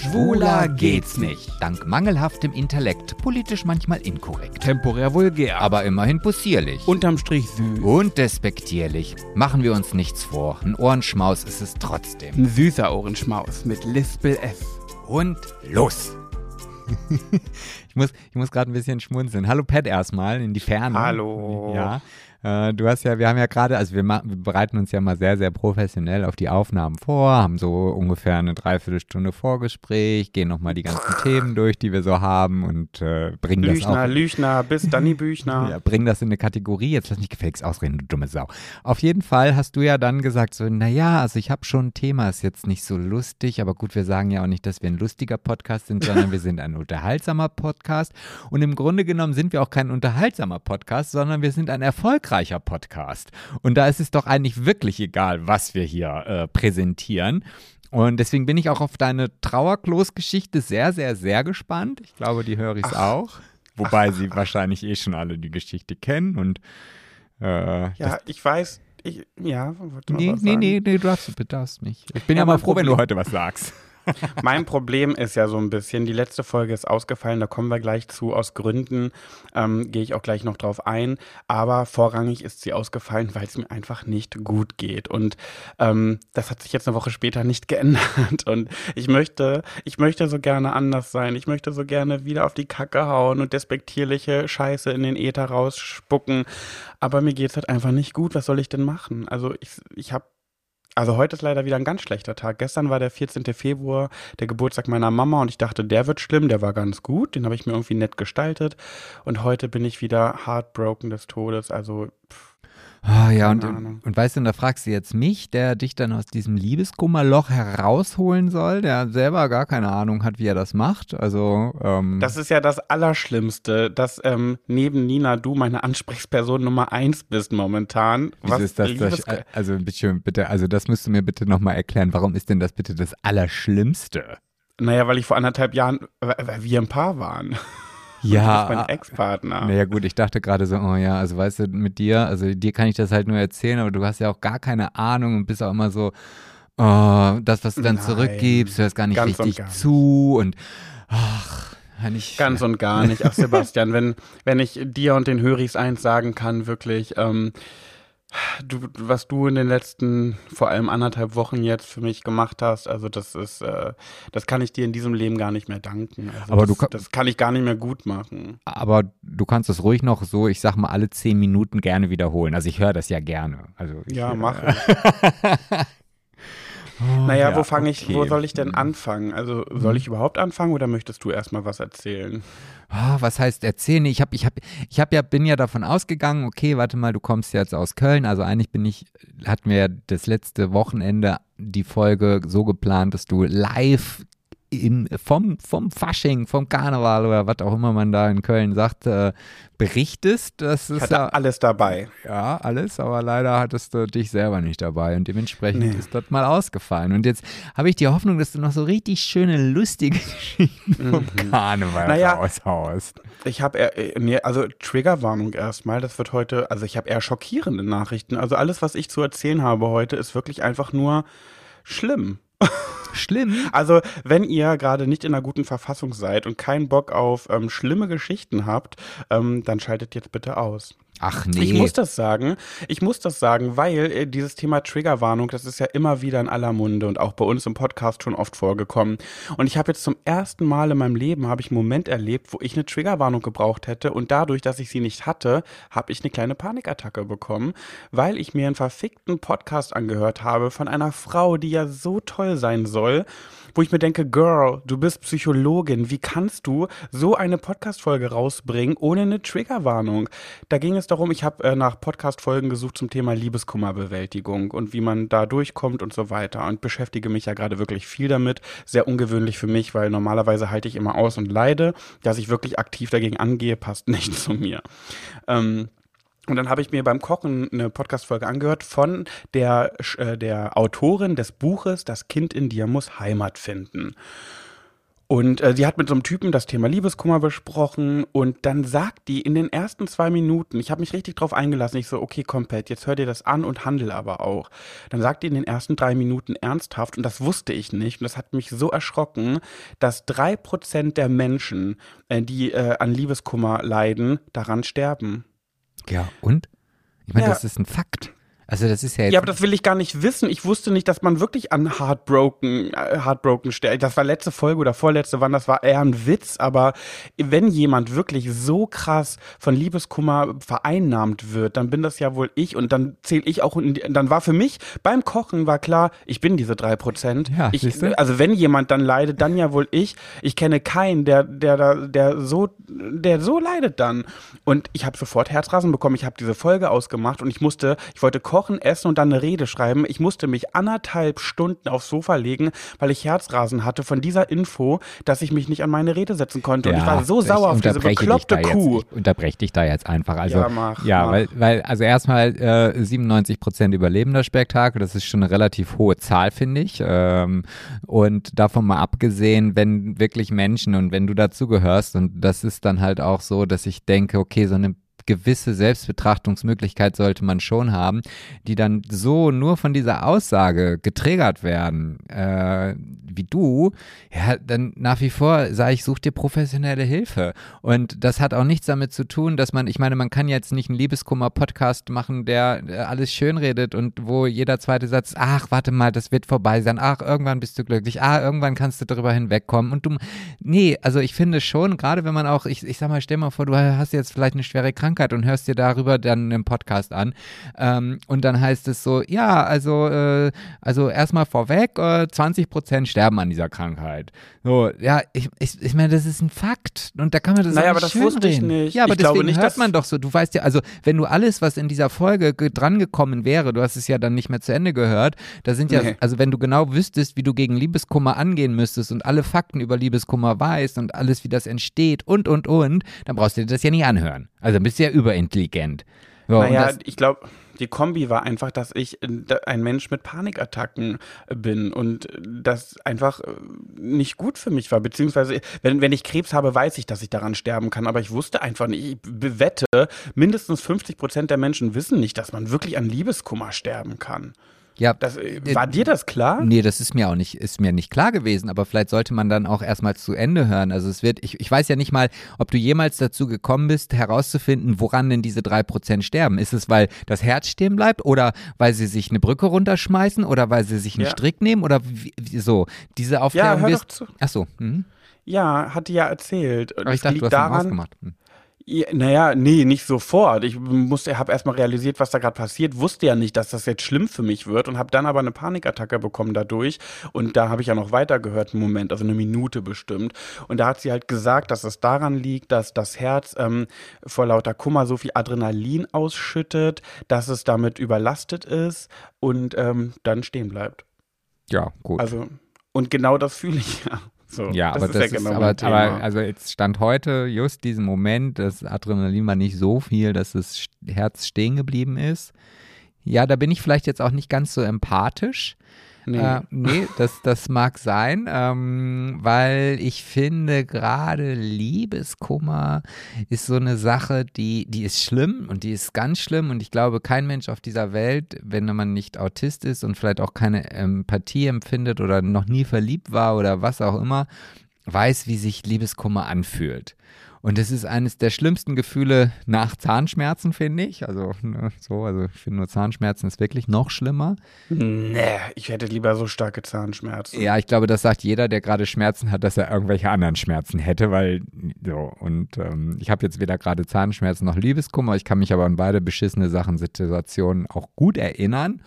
Schwuler geht's nicht. Dank mangelhaftem Intellekt, politisch manchmal inkorrekt. Temporär vulgär. Aber immerhin possierlich. Unterm Strich süß. Und despektierlich. Machen wir uns nichts vor. Ein Ohrenschmaus ist es trotzdem. Ein süßer Ohrenschmaus mit Lispel F. Und los! ich muss, ich muss gerade ein bisschen schmunzeln. Hallo Pat erstmal in die Ferne. Hallo. Ja. Äh, du hast ja, wir haben ja gerade, also wir, wir, bereiten uns ja mal sehr, sehr professionell auf die Aufnahmen vor, haben so ungefähr eine Dreiviertelstunde Vorgespräch, gehen nochmal die ganzen Themen durch, die wir so haben und äh, bringen Lüchner, das auch. Lüchner, bis Danny Büchner. ja, bringen das in eine Kategorie. Jetzt lass mich gefälligst ausreden, du dumme Sau. Auf jeden Fall hast du ja dann gesagt, so, naja, also ich habe schon ein Thema, ist jetzt nicht so lustig, aber gut, wir sagen ja auch nicht, dass wir ein lustiger Podcast sind, sondern wir sind ein unterhaltsamer Podcast. Und im Grunde genommen sind wir auch kein unterhaltsamer Podcast, sondern wir sind ein erfolgreicher Podcast. Und da ist es doch eigentlich wirklich egal, was wir hier äh, präsentieren. Und deswegen bin ich auch auf deine Trauerklos-Geschichte sehr, sehr, sehr gespannt. Ich glaube, die höre ich auch. Wobei Ach. sie wahrscheinlich eh schon alle die Geschichte kennen. Und äh, ja, ich weiß. Ich, ja, nee, nee, nee, nee, du darfst, du darfst nicht. Ich bin ja, ja mal froh, Problem. wenn du heute was sagst. mein Problem ist ja so ein bisschen, die letzte Folge ist ausgefallen, da kommen wir gleich zu. Aus Gründen ähm, gehe ich auch gleich noch drauf ein. Aber vorrangig ist sie ausgefallen, weil es mir einfach nicht gut geht. Und ähm, das hat sich jetzt eine Woche später nicht geändert. Und ich möchte, ich möchte so gerne anders sein. Ich möchte so gerne wieder auf die Kacke hauen und despektierliche Scheiße in den Äther rausspucken. Aber mir geht es halt einfach nicht gut. Was soll ich denn machen? Also ich, ich habe also heute ist leider wieder ein ganz schlechter Tag. Gestern war der 14. Februar, der Geburtstag meiner Mama und ich dachte, der wird schlimm, der war ganz gut, den habe ich mir irgendwie nett gestaltet und heute bin ich wieder heartbroken des Todes, also pff, Ah, ja, und, und weißt du, und da fragst du jetzt mich, der dich dann aus diesem Liebeskummerloch herausholen soll, der selber gar keine Ahnung hat, wie er das macht. Also, ähm Das ist ja das Allerschlimmste, dass ähm, neben Nina du meine Ansprechperson Nummer eins bist momentan. Was ist das, das also bitte, bitte, also das müsst du mir bitte nochmal erklären. Warum ist denn das bitte das Allerschlimmste? Naja, weil ich vor anderthalb Jahren, weil wir ein Paar waren. Ja. mein Ex-Partner. Naja, gut, ich dachte gerade so, oh ja, also weißt du, mit dir, also dir kann ich das halt nur erzählen, aber du hast ja auch gar keine Ahnung und bist auch immer so, oh, das, was du dann Nein, zurückgibst, hörst gar nicht richtig gar zu und ach. Ich, ganz und gar nicht. Ach, Sebastian, wenn, wenn ich dir und den Höris eins sagen kann, wirklich, ähm, du, was du in den letzten vor allem anderthalb Wochen jetzt für mich gemacht hast, also das ist, äh, das kann ich dir in diesem Leben gar nicht mehr danken. Also aber das, du das kann ich gar nicht mehr gut machen. Aber du kannst das ruhig noch so, ich sag mal, alle zehn Minuten gerne wiederholen. Also ich höre das ja gerne. Also ich, ja, mach ich. Oh, naja, ja, wo fange ich, okay. wo soll ich denn anfangen? Also soll ich überhaupt anfangen oder möchtest du erstmal was erzählen? Oh, was heißt erzählen? Ich habe ich hab, ich hab ja, bin ja davon ausgegangen, okay, warte mal, du kommst jetzt aus Köln. Also eigentlich bin ich, hatten wir ja das letzte Wochenende die Folge so geplant, dass du live in, vom, vom Fasching, vom Karneval oder was auch immer man da in Köln sagt, äh, berichtest. Das ist ja, alles dabei. Ja, alles, aber leider hattest du dich selber nicht dabei und dementsprechend nee. ist das mal ausgefallen. Und jetzt habe ich die Hoffnung, dass du noch so richtig schöne, lustige Geschichten vom mhm. Karneval naja, raushaust. Ich habe eher, nee, also Triggerwarnung erstmal, das wird heute, also ich habe eher schockierende Nachrichten. Also alles, was ich zu erzählen habe heute, ist wirklich einfach nur schlimm. Schlimm. Also, wenn ihr gerade nicht in einer guten Verfassung seid und keinen Bock auf ähm, schlimme Geschichten habt, ähm, dann schaltet jetzt bitte aus. Ach nee. Ich muss das sagen. Ich muss das sagen, weil äh, dieses Thema Triggerwarnung, das ist ja immer wieder in aller Munde und auch bei uns im Podcast schon oft vorgekommen. Und ich habe jetzt zum ersten Mal in meinem Leben habe ich einen Moment erlebt, wo ich eine Triggerwarnung gebraucht hätte und dadurch, dass ich sie nicht hatte, habe ich eine kleine Panikattacke bekommen, weil ich mir einen verfickten Podcast angehört habe von einer Frau, die ja so toll sein soll wo ich mir denke, Girl, du bist Psychologin, wie kannst du so eine Podcast-Folge rausbringen ohne eine Triggerwarnung? Da ging es darum, ich habe äh, nach Podcast-Folgen gesucht zum Thema Liebeskummerbewältigung und wie man da durchkommt und so weiter und beschäftige mich ja gerade wirklich viel damit. Sehr ungewöhnlich für mich, weil normalerweise halte ich immer aus und leide. Dass ich wirklich aktiv dagegen angehe, passt nicht zu mir. Ähm, und dann habe ich mir beim Kochen eine Podcast-Folge angehört von der, äh, der Autorin des Buches Das Kind in dir muss Heimat finden. Und äh, sie hat mit so einem Typen das Thema Liebeskummer besprochen und dann sagt die in den ersten zwei Minuten, ich habe mich richtig drauf eingelassen, ich so, okay, komplett, jetzt hör dir das an und handel aber auch. Dann sagt die in den ersten drei Minuten ernsthaft, und das wusste ich nicht, und das hat mich so erschrocken, dass drei Prozent der Menschen, äh, die äh, an Liebeskummer leiden, daran sterben. Ja, und? Ich meine, Ja. das ist ein Fakt. Also das ist ja jetzt Ja, aber das will ich gar nicht wissen. Ich wusste nicht, dass man wirklich an Heartbroken, äh, Heartbroken stirbt. Das war letzte Folge oder vorletzte, wann das war eher ein Witz. Aber wenn jemand wirklich so krass von Liebeskummer vereinnahmt wird, dann bin das ja wohl ich und dann zähle ich auch. Die, dann war für mich beim Kochen war klar, ich bin diese drei Prozent. Ja, ich, also wenn jemand dann leidet, dann ja wohl ich. Ich kenne keinen, der, der, da- der so, der so leidet dann. Und ich habe sofort Herzrasen bekommen. Ich habe diese Folge ausgemacht und ich musste, ich wollte kochen, essen und dann eine Rede schreiben. Ich musste mich anderthalb Stunden aufs Sofa legen, weil ich Herzrasen hatte von dieser Info, dass ich mich nicht an meine Rede setzen konnte. und ich war so sauer auf diese bekloppte Kuh. Jetzt, ich unterbreche dich da jetzt einfach. Also, Ja, mach, ja mach. weil, weil, also erstmal äh, 97 Prozent überlebender Spektakel, das ist schon eine relativ hohe Zahl, finde ich. Ähm, und davon mal abgesehen, wenn wirklich Menschen und wenn du dazugehörst, und das ist dann halt auch so, dass ich denke, okay, so eine gewisse Selbstbetrachtungsmöglichkeit sollte man schon haben, die dann so nur von dieser Aussage getriggert werden, äh, wie du, ja, dann nach wie vor sage ich, such dir professionelle Hilfe. Und das hat auch nichts damit zu tun, dass man, ich meine, man kann jetzt nicht einen Liebeskummer-Podcast machen, der alles schönredet und wo jeder zweite Satz, ach, warte mal, das wird vorbei sein, ach, irgendwann bist du glücklich, ah, irgendwann kannst du darüber hinwegkommen. Und du, nee, also ich finde schon, gerade wenn man auch, ich, ich sag mal, stell mal vor, du hast jetzt vielleicht eine schwere Krankheit und hörst dir darüber dann einen Podcast an. Ähm, und dann heißt es so, ja, also, äh, also erstmal vorweg, äh, 20 Prozent sterben an dieser Krankheit. So, ja, ich, ich, ich meine, das ist ein Fakt. Und da kann man das Naja, aber das wusste ich nicht. Ja, aber Ich deswegen nicht, hört man doch so. Du weißt ja, also wenn du alles, was in dieser Folge ge- drangekommen wäre, du hast es ja dann nicht mehr zu Ende gehört, da sind ja, Nee. also wenn du genau wüsstest, wie du gegen Liebeskummer angehen müsstest und alle Fakten über Liebeskummer weißt und alles, wie das entsteht und, und, und, dann brauchst du dir das ja nicht anhören. Also bist du ja überintelligent. So, Naja, ich glaube, die Kombi war einfach, dass ich äh, ein Mensch mit Panikattacken äh, bin und äh, das einfach nicht gut für mich war. Beziehungsweise, wenn, wenn ich Krebs habe, weiß ich, dass ich daran sterben kann, aber ich wusste einfach nicht. Ich bewette, mindestens 50 Prozent der Menschen wissen nicht, dass man wirklich an Liebeskummer sterben kann. Ja, Das, äh, war dir das klar? Nee, das ist mir auch nicht, ist mir nicht klar gewesen, aber vielleicht sollte man dann auch erstmal zu Ende hören. Also es wird, ich, ich weiß ja nicht mal, ob du jemals dazu gekommen bist, herauszufinden, woran denn diese drei Prozent sterben. Ist es, weil das Herz stehen bleibt oder weil sie sich eine Brücke runterschmeißen oder weil sie sich einen Ja. Strick nehmen oder wie, so? Diese Aufklärung hör doch wirst- zu. Ach so, mhm. Ja, hat die ja erzählt. aber ich dachte, liegt du hast daran, ausgemacht. Hm. Ja, naja, nee, nicht sofort. Ich musste, habe erstmal realisiert, was da gerade passiert, wusste ja nicht, dass das jetzt schlimm für mich wird und habe dann aber eine Panikattacke bekommen dadurch. Und da habe ich ja noch weitergehört, einen Moment, also eine Minute bestimmt. Und da hat sie halt gesagt, dass es daran liegt, dass das Herz ähm, vor lauter Kummer so viel Adrenalin ausschüttet, dass es damit überlastet ist und ähm, dann stehen bleibt. Ja, gut. Also, und genau das fühle ich ja. So, ja, aber das ja ist, genau aber, Thema. aber also jetzt stand heute just diesen Moment, das Adrenalin war nicht so viel, dass das Herz stehen geblieben ist. Ja, da bin ich vielleicht jetzt auch nicht ganz so empathisch. Nee. Äh, nee, das, das mag sein, ähm, weil ich finde, gerade Liebeskummer ist so eine Sache, die, die ist schlimm und die ist ganz schlimm und ich glaube, kein Mensch auf dieser Welt, wenn man nicht Autist ist und vielleicht auch keine Empathie empfindet oder noch nie verliebt war oder was auch immer, weiß, wie sich Liebeskummer anfühlt. Und das ist eines der schlimmsten Gefühle nach Zahnschmerzen, finde ich. Also, ne, so, also ich finde nur Zahnschmerzen ist wirklich noch schlimmer. Nee, ich hätte lieber so starke Zahnschmerzen. Ja, ich glaube, das sagt jeder, der gerade Schmerzen hat, dass er irgendwelche anderen Schmerzen hätte, weil so und ähm, ich habe jetzt weder gerade Zahnschmerzen noch Liebeskummer. Ich kann mich aber an beide beschissene Sachen, Situationen auch gut erinnern.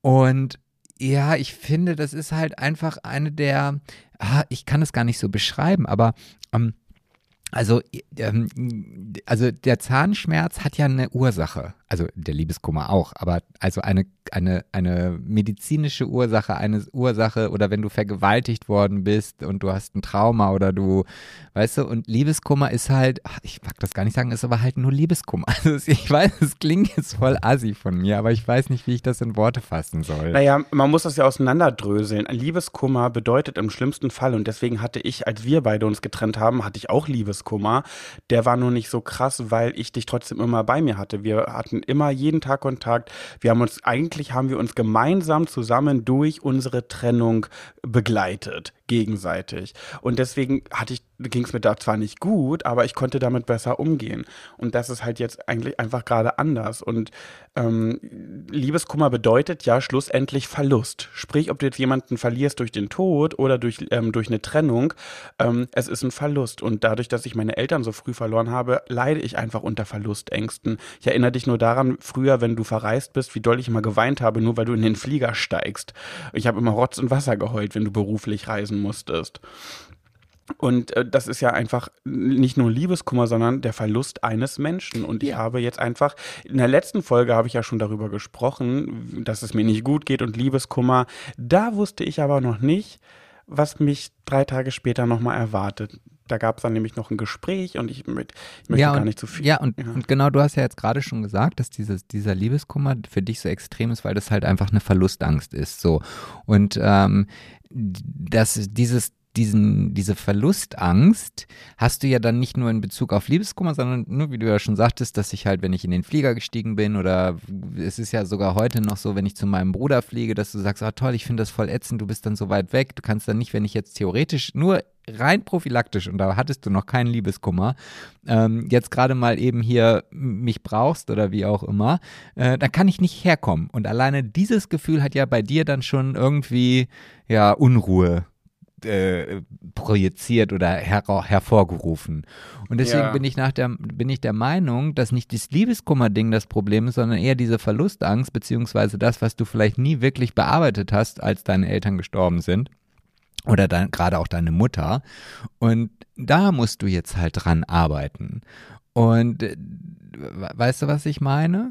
Und ja, ich finde, das ist halt einfach eine der, ah, ich kann es gar nicht so beschreiben, aber ähm, also, ähm, also der Zahnschmerz hat ja eine Ursache. Also der Liebeskummer auch, aber also eine, eine, eine medizinische Ursache, eine Ursache oder wenn du vergewaltigt worden bist und du hast ein Trauma oder du, weißt du, und Liebeskummer ist halt, ich mag das gar nicht sagen, ist aber halt nur Liebeskummer. Also ich weiß, es klingt jetzt voll assi von mir, aber ich weiß nicht, wie ich das in Worte fassen soll. Naja, man muss das ja auseinanderdröseln. Ein Liebeskummer bedeutet im schlimmsten Fall, und deswegen hatte ich, als wir beide uns getrennt haben, hatte ich auch Liebeskummer. Der war nur nicht so krass, weil ich dich trotzdem immer bei mir hatte. Wir hatten immer jeden Tag Kontakt. Wir haben uns, eigentlich haben wir uns gemeinsam zusammen durch unsere Trennung begleitet gegenseitig. Und deswegen hatte ich, ging es mir da zwar nicht gut, aber ich konnte damit besser umgehen. Und das ist halt jetzt eigentlich einfach gerade anders. Und ähm, Liebeskummer bedeutet ja schlussendlich Verlust. Sprich, ob du jetzt jemanden verlierst durch den Tod oder durch, ähm, durch eine Trennung, ähm, es ist ein Verlust. Und dadurch, dass ich meine Eltern so früh verloren habe, leide ich einfach unter Verlustängsten. Ich erinnere dich nur daran, früher, wenn du verreist bist, wie doll ich immer geweint habe, nur weil du in den Flieger steigst. Ich habe immer Rotz und Wasser geheult, wenn du beruflich reisen lösen musstest. Und äh, das ist ja einfach nicht nur Liebeskummer, sondern der Verlust eines Menschen. Und ich ja. habe jetzt einfach, in der letzten Folge habe ich ja schon darüber gesprochen, dass es mir nicht gut geht und Liebeskummer. Da wusste ich aber noch nicht, was mich drei Tage später nochmal erwartet. Da gab es dann nämlich noch ein Gespräch und ich, mit, ich möchte ja, und, gar nicht zu viel. Ja und, ja, und genau, du hast ja jetzt gerade schon gesagt, dass dieses, dieser Liebeskummer für dich so extrem ist, weil das halt einfach eine Verlustangst ist. So. Und ähm, dass dieses diesen, diese Verlustangst hast du ja dann nicht nur in Bezug auf Liebeskummer, sondern nur, wie du ja schon sagtest, dass ich halt, wenn ich in den Flieger gestiegen bin oder es ist ja sogar heute noch so, wenn ich zu meinem Bruder fliege, dass du sagst, ah toll, ich finde das voll ätzend, du bist dann so weit weg, du kannst dann nicht, wenn ich jetzt theoretisch nur rein prophylaktisch und da hattest du noch keinen Liebeskummer, ähm, jetzt gerade mal eben hier mich brauchst oder wie auch immer, äh, dann kann ich nicht herkommen. Und alleine dieses Gefühl hat ja bei dir dann schon irgendwie ja Unruhe äh, projiziert oder her hervorgerufen. Und deswegen ja. bin ich nach der bin ich der Meinung, dass nicht das Liebeskummer-Ding das Problem ist, sondern eher diese Verlustangst beziehungsweise das, was du vielleicht nie wirklich bearbeitet hast, als deine Eltern gestorben sind oder dann gerade auch deine Mutter. Und da musst du jetzt halt dran arbeiten. Und äh, weißt du, was ich meine?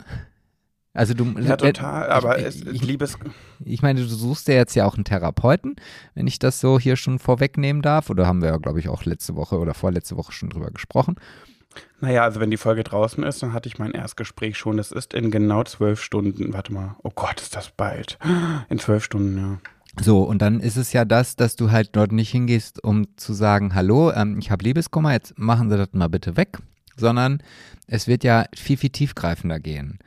Also du ja total, aber ich, es, ich, liebes ich meine, du suchst ja jetzt ja auch einen Therapeuten, wenn ich das so hier schon vorwegnehmen darf. Oder haben wir ja, glaube ich, auch letzte Woche oder vorletzte Woche schon drüber gesprochen. Naja, also wenn die Folge draußen ist, dann hatte ich mein Erstgespräch schon. Das ist in genau zwölf Stunden. Warte mal, oh Gott, ist das bald. In zwölf Stunden, ja. So, und dann ist es ja das, dass du halt dort nicht hingehst, um zu sagen, hallo, ähm, ich habe Liebeskummer, jetzt machen Sie das mal bitte weg, sondern es wird ja viel, viel tiefgreifender gehen.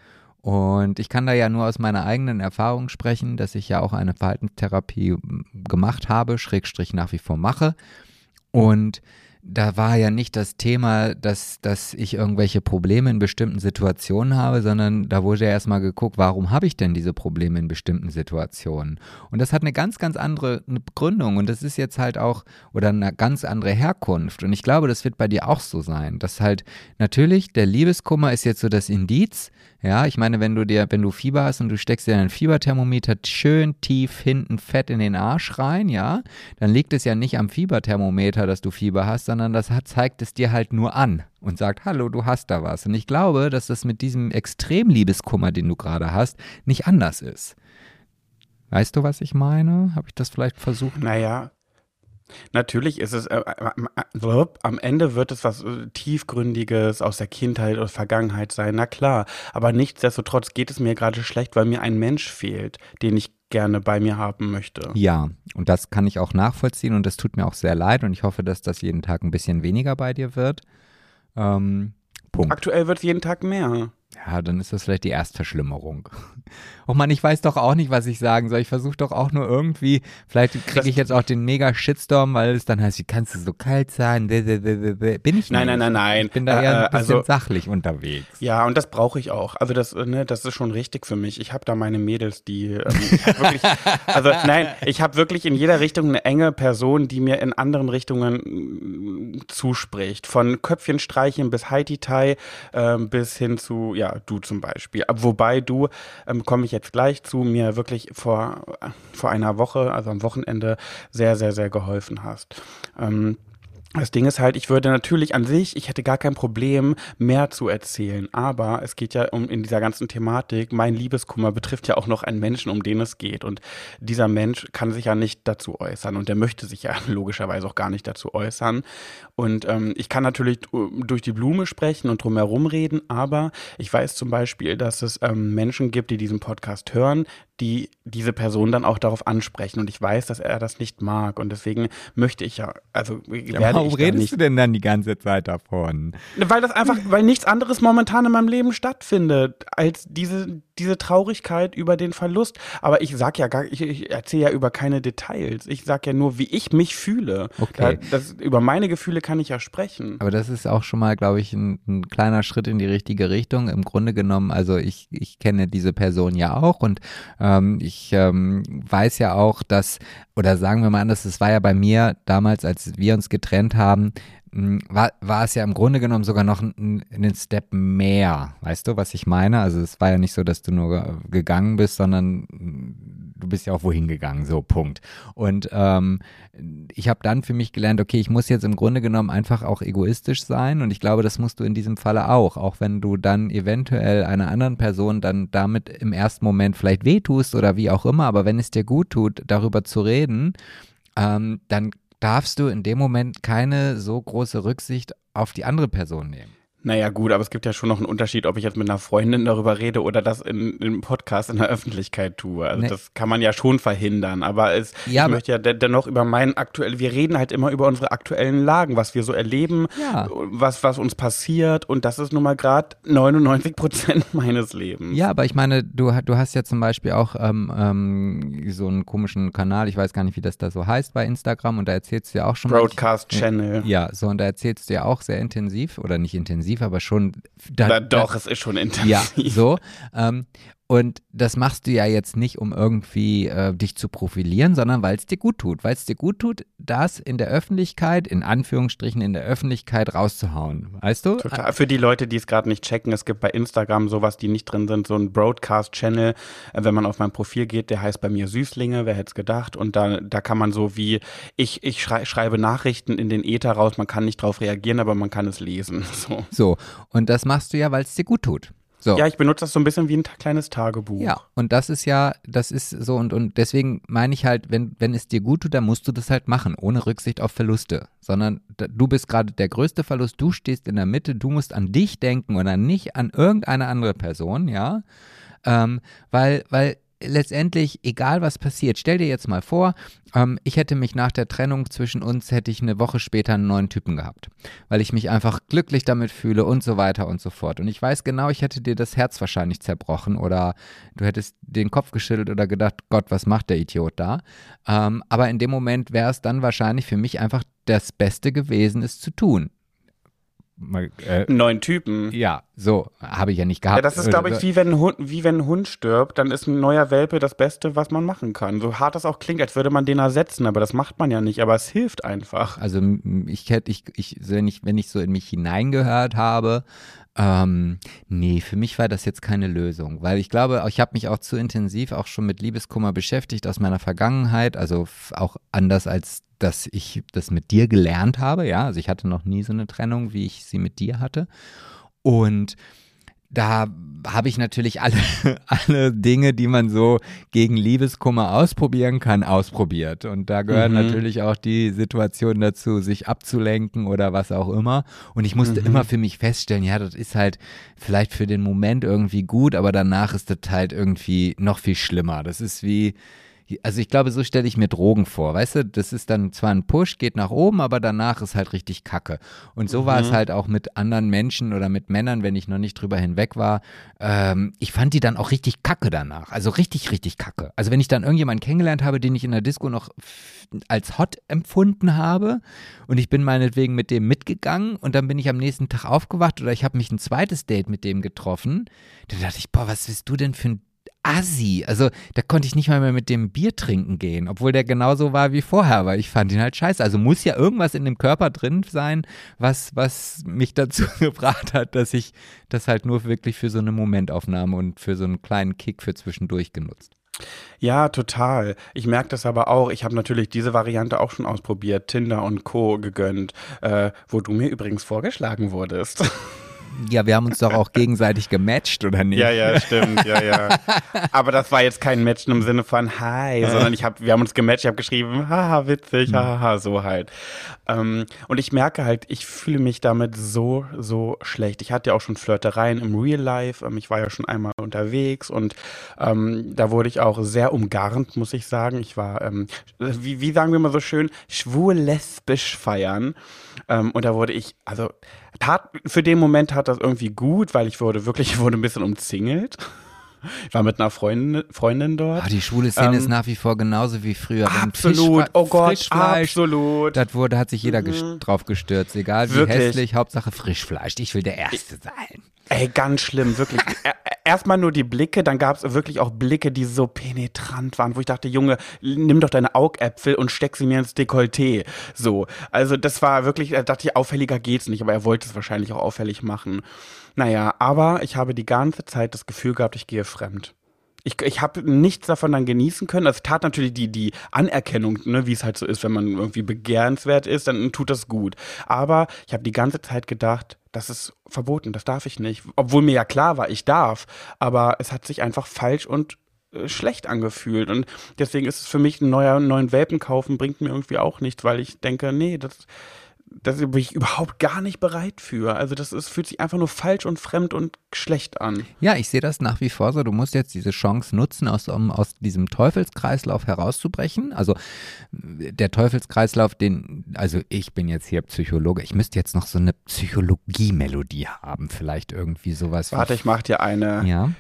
Und ich kann da ja nur aus meiner eigenen Erfahrung sprechen, dass ich ja auch eine Verhaltenstherapie gemacht habe, Schrägstrich nach wie vor mache. Und da war ja nicht das Thema, dass, dass ich irgendwelche Probleme in bestimmten Situationen habe, sondern da wurde ja erstmal geguckt, warum habe ich denn diese Probleme in bestimmten Situationen? Und das hat eine ganz, ganz andere Begründung und das ist jetzt halt auch, oder eine ganz andere Herkunft. Und ich glaube, das wird bei dir auch so sein, dass halt natürlich der Liebeskummer ist jetzt so das Indiz, ja, ich meine, wenn du dir, wenn du Fieber hast und du steckst dir dein Fieberthermometer schön tief hinten fett in den Arsch rein, ja, dann liegt es ja nicht am Fieberthermometer, dass du Fieber hast, sondern das hat, zeigt es dir halt nur an und sagt, hallo, du hast da was. Und ich glaube, dass das mit diesem Extremliebeskummer, den du gerade hast, nicht anders ist. Weißt du, was ich meine? Habe ich das vielleicht versucht? Naja, Natürlich ist es, äh, äh, am Ende wird es was äh, tiefgründiges aus der Kindheit oder Vergangenheit sein, na klar. Aber nichtsdestotrotz geht es mir gerade schlecht, weil mir ein Mensch fehlt, den ich gerne bei mir haben möchte. Ja, und das kann ich auch nachvollziehen und das tut mir auch sehr leid und ich hoffe, dass das jeden Tag ein bisschen weniger bei dir wird. Ähm, Punkt. Aktuell wird es jeden Tag mehr. Ja, dann ist das vielleicht die Erstverschlimmerung. Oh Mann, ich weiß doch auch nicht, was ich sagen soll. Ich versuche doch auch nur irgendwie, vielleicht kriege ich jetzt auch den mega Shitstorm, weil es dann heißt, wie kannst du so kalt sein? Bin ich. Nein, nein, nein, nein. Ich bin da eher ein äh, bisschen also, sachlich unterwegs. Ja, und das brauche ich auch. Also das, ne, das ist schon richtig für mich. Ich habe da meine Mädels, die ähm, wirklich, also nein, ich habe wirklich in jeder Richtung eine enge Person, die mir in anderen Richtungen mm, zuspricht. Von Köpfchenstreichen bis Haiti-Tai äh, bis hin zu, ja, du zum Beispiel. Wobei du, ähm, komme ich jetzt gleich zu, mir wirklich vor, vor einer Woche, also am Wochenende, sehr, sehr, sehr geholfen hast. Ähm, das Ding ist halt, ich würde natürlich an sich, ich hätte gar kein Problem, mehr zu erzählen. Aber es geht ja um in dieser ganzen Thematik, mein Liebeskummer betrifft ja auch noch einen Menschen, um den es geht. Und dieser Mensch kann sich ja nicht dazu äußern und der möchte sich ja logischerweise auch gar nicht dazu äußern. Und ähm, ich kann natürlich durch die Blume sprechen und drumherum reden, aber ich weiß zum Beispiel, dass es ähm, Menschen gibt, die diesen Podcast hören, die diese Person dann auch darauf ansprechen. Und ich weiß, dass er das nicht mag. Und deswegen möchte ich ja, also ja, werde warum ich redest nicht, du denn dann die ganze Zeit davon? Weil das einfach, weil nichts anderes momentan in meinem Leben stattfindet, als diese, diese Traurigkeit über den Verlust. Aber ich sag ja gar, ich, ich erzähle ja über keine Details. Ich sag ja nur, wie ich mich fühle. Okay. Da, das, über meine Gefühle kann ich ja sprechen. Aber das ist auch schon mal, glaube ich, ein, ein kleiner Schritt in die richtige Richtung. Im Grunde genommen, also ich, ich kenne diese Person ja auch und ähm, ich ähm, weiß ja auch, dass, oder sagen wir mal anders, es war ja bei mir damals, als wir uns getrennt haben, war, war es ja im Grunde genommen sogar noch einen Step mehr. Weißt du, was ich meine? Also es war ja nicht so, dass du nur gegangen bist, sondern du bist ja auch wohin gegangen, so Punkt. Und ähm, ich habe dann für mich gelernt, okay, ich muss jetzt im Grunde genommen einfach auch egoistisch sein und ich glaube, das musst du in diesem Falle auch, auch wenn du dann eventuell einer anderen Person dann damit im ersten Moment vielleicht wehtust oder wie auch immer, aber wenn es dir gut tut, darüber zu reden, ähm, dann darfst du in dem Moment keine so große Rücksicht auf die andere Person nehmen. Naja, gut, aber es gibt ja schon noch einen Unterschied, ob ich jetzt mit einer Freundin darüber rede oder das in, im Podcast in der Öffentlichkeit tue. Also nee. das kann man ja schon verhindern. Aber es, ja, ich möchte ja dennoch über meinen aktuellen, wir reden halt immer über unsere aktuellen Lagen, was wir so erleben, ja. was, was uns passiert. Und das ist nun mal gerade 99 Prozent meines Lebens. Ja, aber ich meine, du, du hast ja zum Beispiel auch ähm, ähm, so einen komischen Kanal, ich weiß gar nicht, wie das da so heißt bei Instagram, und da erzählst du ja auch schon. Broadcast mal, Channel. Ja, so, und da erzählst du ja auch sehr intensiv oder nicht intensiv intensiv, aber schon. Da, Na, doch, da, es ist schon intensiv. Ja, so. Ähm, und das machst du ja jetzt nicht, um irgendwie äh, dich zu profilieren, sondern weil es dir gut tut. Weil es dir gut tut, das in der Öffentlichkeit, in Anführungsstrichen in der Öffentlichkeit rauszuhauen. Weißt du? Total. Für die Leute, die es gerade nicht checken, es gibt bei Instagram sowas, die nicht drin sind, so ein Broadcast-Channel. Äh, wenn man auf mein Profil geht, der heißt bei mir Süßlinge, wer hätte es gedacht? Und da, da kann man so wie, ich, ich schrei schreibe Nachrichten in den Äther raus, man kann nicht drauf reagieren, aber man kann es lesen. So, so. und das machst du ja, weil es dir gut tut. So. Ja, ich benutze das so ein bisschen wie ein kleines Tagebuch. Ja, und das ist ja, das ist so und, und deswegen meine ich halt, wenn, wenn es dir gut tut, dann musst du das halt machen, ohne Rücksicht auf Verluste. Sondern du bist gerade der größte Verlust, du stehst in der Mitte, du musst an dich denken oder nicht an irgendeine andere Person, ja. Ähm, weil, weil letztendlich, egal was passiert, stell dir jetzt mal vor, ähm, ich hätte mich nach der Trennung zwischen uns, hätte ich eine Woche später einen neuen Typen gehabt, weil ich mich einfach glücklich damit fühle und so weiter und so fort. Und ich weiß genau, ich hätte dir das Herz wahrscheinlich zerbrochen oder du hättest den Kopf geschüttelt oder gedacht, Gott, was macht der Idiot da? Ähm, aber in dem Moment wäre es dann wahrscheinlich für mich einfach das Beste gewesen, es zu tun äh, neuen Typen. Ja, so habe ich ja nicht gehabt. Ja, das ist, glaube ich, wie wenn, ein Hund, wie wenn ein Hund stirbt, dann ist ein neuer Welpe das Beste, was man machen kann. So hart das auch klingt, als würde man den ersetzen, aber das macht man ja nicht, aber es hilft einfach. Also ich hätte, ich, ich, wenn ich, wenn ich so in mich hineingehört habe, ähm, nee, für mich war das jetzt keine Lösung, weil ich glaube, ich habe mich auch zu intensiv auch schon mit Liebeskummer beschäftigt aus meiner Vergangenheit, also auch anders als dass ich das mit dir gelernt habe, ja, also ich hatte noch nie so eine Trennung, wie ich sie mit dir hatte und da habe ich natürlich alle, alle Dinge, die man so gegen Liebeskummer ausprobieren kann, ausprobiert. Und da gehören mhm. natürlich auch die Situationen dazu, sich abzulenken oder was auch immer. Und ich musste mhm. immer für mich feststellen, ja, das ist halt vielleicht für den Moment irgendwie gut, aber danach ist das halt irgendwie noch viel schlimmer. Das ist wie, also ich glaube, so stelle ich mir Drogen vor. Weißt du, das ist dann zwar ein Push, geht nach oben, aber danach ist halt richtig Kacke. Und so mhm. war es mhm. halt auch mit anderen Menschen oder mit Männern, wenn ich noch nicht drüber hinweg war. Ähm, ich fand die dann auch richtig Kacke danach. Also richtig, richtig Kacke. Also wenn ich dann irgendjemanden kennengelernt habe, den ich in der Disco noch als hot empfunden habe und ich bin meinetwegen mit dem mitgegangen und dann bin ich am nächsten Tag aufgewacht oder ich habe mich ein zweites Date mit dem getroffen, da dachte ich, boah, was bist du denn für ein assi. Also da konnte ich nicht mal mehr mit dem Bier trinken gehen, obwohl der genauso war wie vorher, weil ich fand ihn halt scheiße. Also muss ja irgendwas in dem Körper drin sein, was, was mich dazu gebracht hat, dass ich das halt nur wirklich für so eine Momentaufnahme und für so einen kleinen Kick für zwischendurch genutzt. Ja, total. Ich merke das aber auch. Ich habe natürlich diese Variante auch schon ausprobiert, Tinder und Co. gegönnt, äh, wo du mir übrigens vorgeschlagen wurdest. Ja, wir haben uns doch auch gegenseitig gematcht, oder nicht? Ja, ja, stimmt, ja, ja. Aber das war jetzt kein Matchen im Sinne von Hi, sondern ich hab, wir haben uns gematcht, ich habe geschrieben, haha, witzig, hm. haha, so halt. Ähm, und ich merke halt, ich fühle mich damit so, so schlecht. Ich hatte ja auch schon Flirtereien im Real Life. Ähm, ich war ja schon einmal unterwegs und ähm, da wurde ich auch sehr umgarnt, muss ich sagen. Ich war, ähm, wie, wie sagen wir mal so schön, schwul-lesbisch feiern. Ähm, und da wurde ich, also tat, für den Moment hat das irgendwie gut, weil ich wurde wirklich, ich wurde ein bisschen umzingelt. Ich war mit einer Freundin, Freundin dort. Oh, die schwule Szene ähm, ist nach wie vor genauso wie früher. Absolut, Fisch, oh Gott, Frischfleisch, absolut. Das wurde, hat sich jeder mhm. drauf gestürzt, egal wie Wirklich? hässlich, Hauptsache Frischfleisch. Ich will der Erste sein. Ey, ganz schlimm, wirklich. Erstmal nur die Blicke, dann gab es wirklich auch Blicke, die so penetrant waren, wo ich dachte, Junge, nimm doch deine Augäpfel und steck sie mir ins Dekolleté. So, also das war wirklich, da dachte ich, auffälliger geht's nicht, aber er wollte es wahrscheinlich auch auffällig machen. Naja, aber ich habe die ganze Zeit das Gefühl gehabt, ich gehe fremd ich, ich habe nichts davon dann genießen können. Also tat natürlich die, die Anerkennung, ne, wie es halt so ist, wenn man irgendwie begehrenswert ist, dann tut das gut. Aber ich habe die ganze Zeit gedacht, das ist verboten, das darf ich nicht. Obwohl mir ja klar war, ich darf. Aber es hat sich einfach falsch und äh, schlecht angefühlt. Und deswegen ist es für mich ein neuer, neuen Welpen kaufen, bringt mir irgendwie auch nichts, weil ich denke, nee, das da bin ich überhaupt gar nicht bereit für. Also das ist, fühlt sich einfach nur falsch und fremd und schlecht an. Ja, ich sehe das nach wie vor so. Du musst jetzt diese Chance nutzen, aus, um aus diesem Teufelskreislauf herauszubrechen. Also der Teufelskreislauf, den, also ich bin jetzt hier Psychologe, ich müsste jetzt noch so eine Psychologie-Melodie haben, vielleicht irgendwie sowas. Warte, ich mach dir eine. Ja.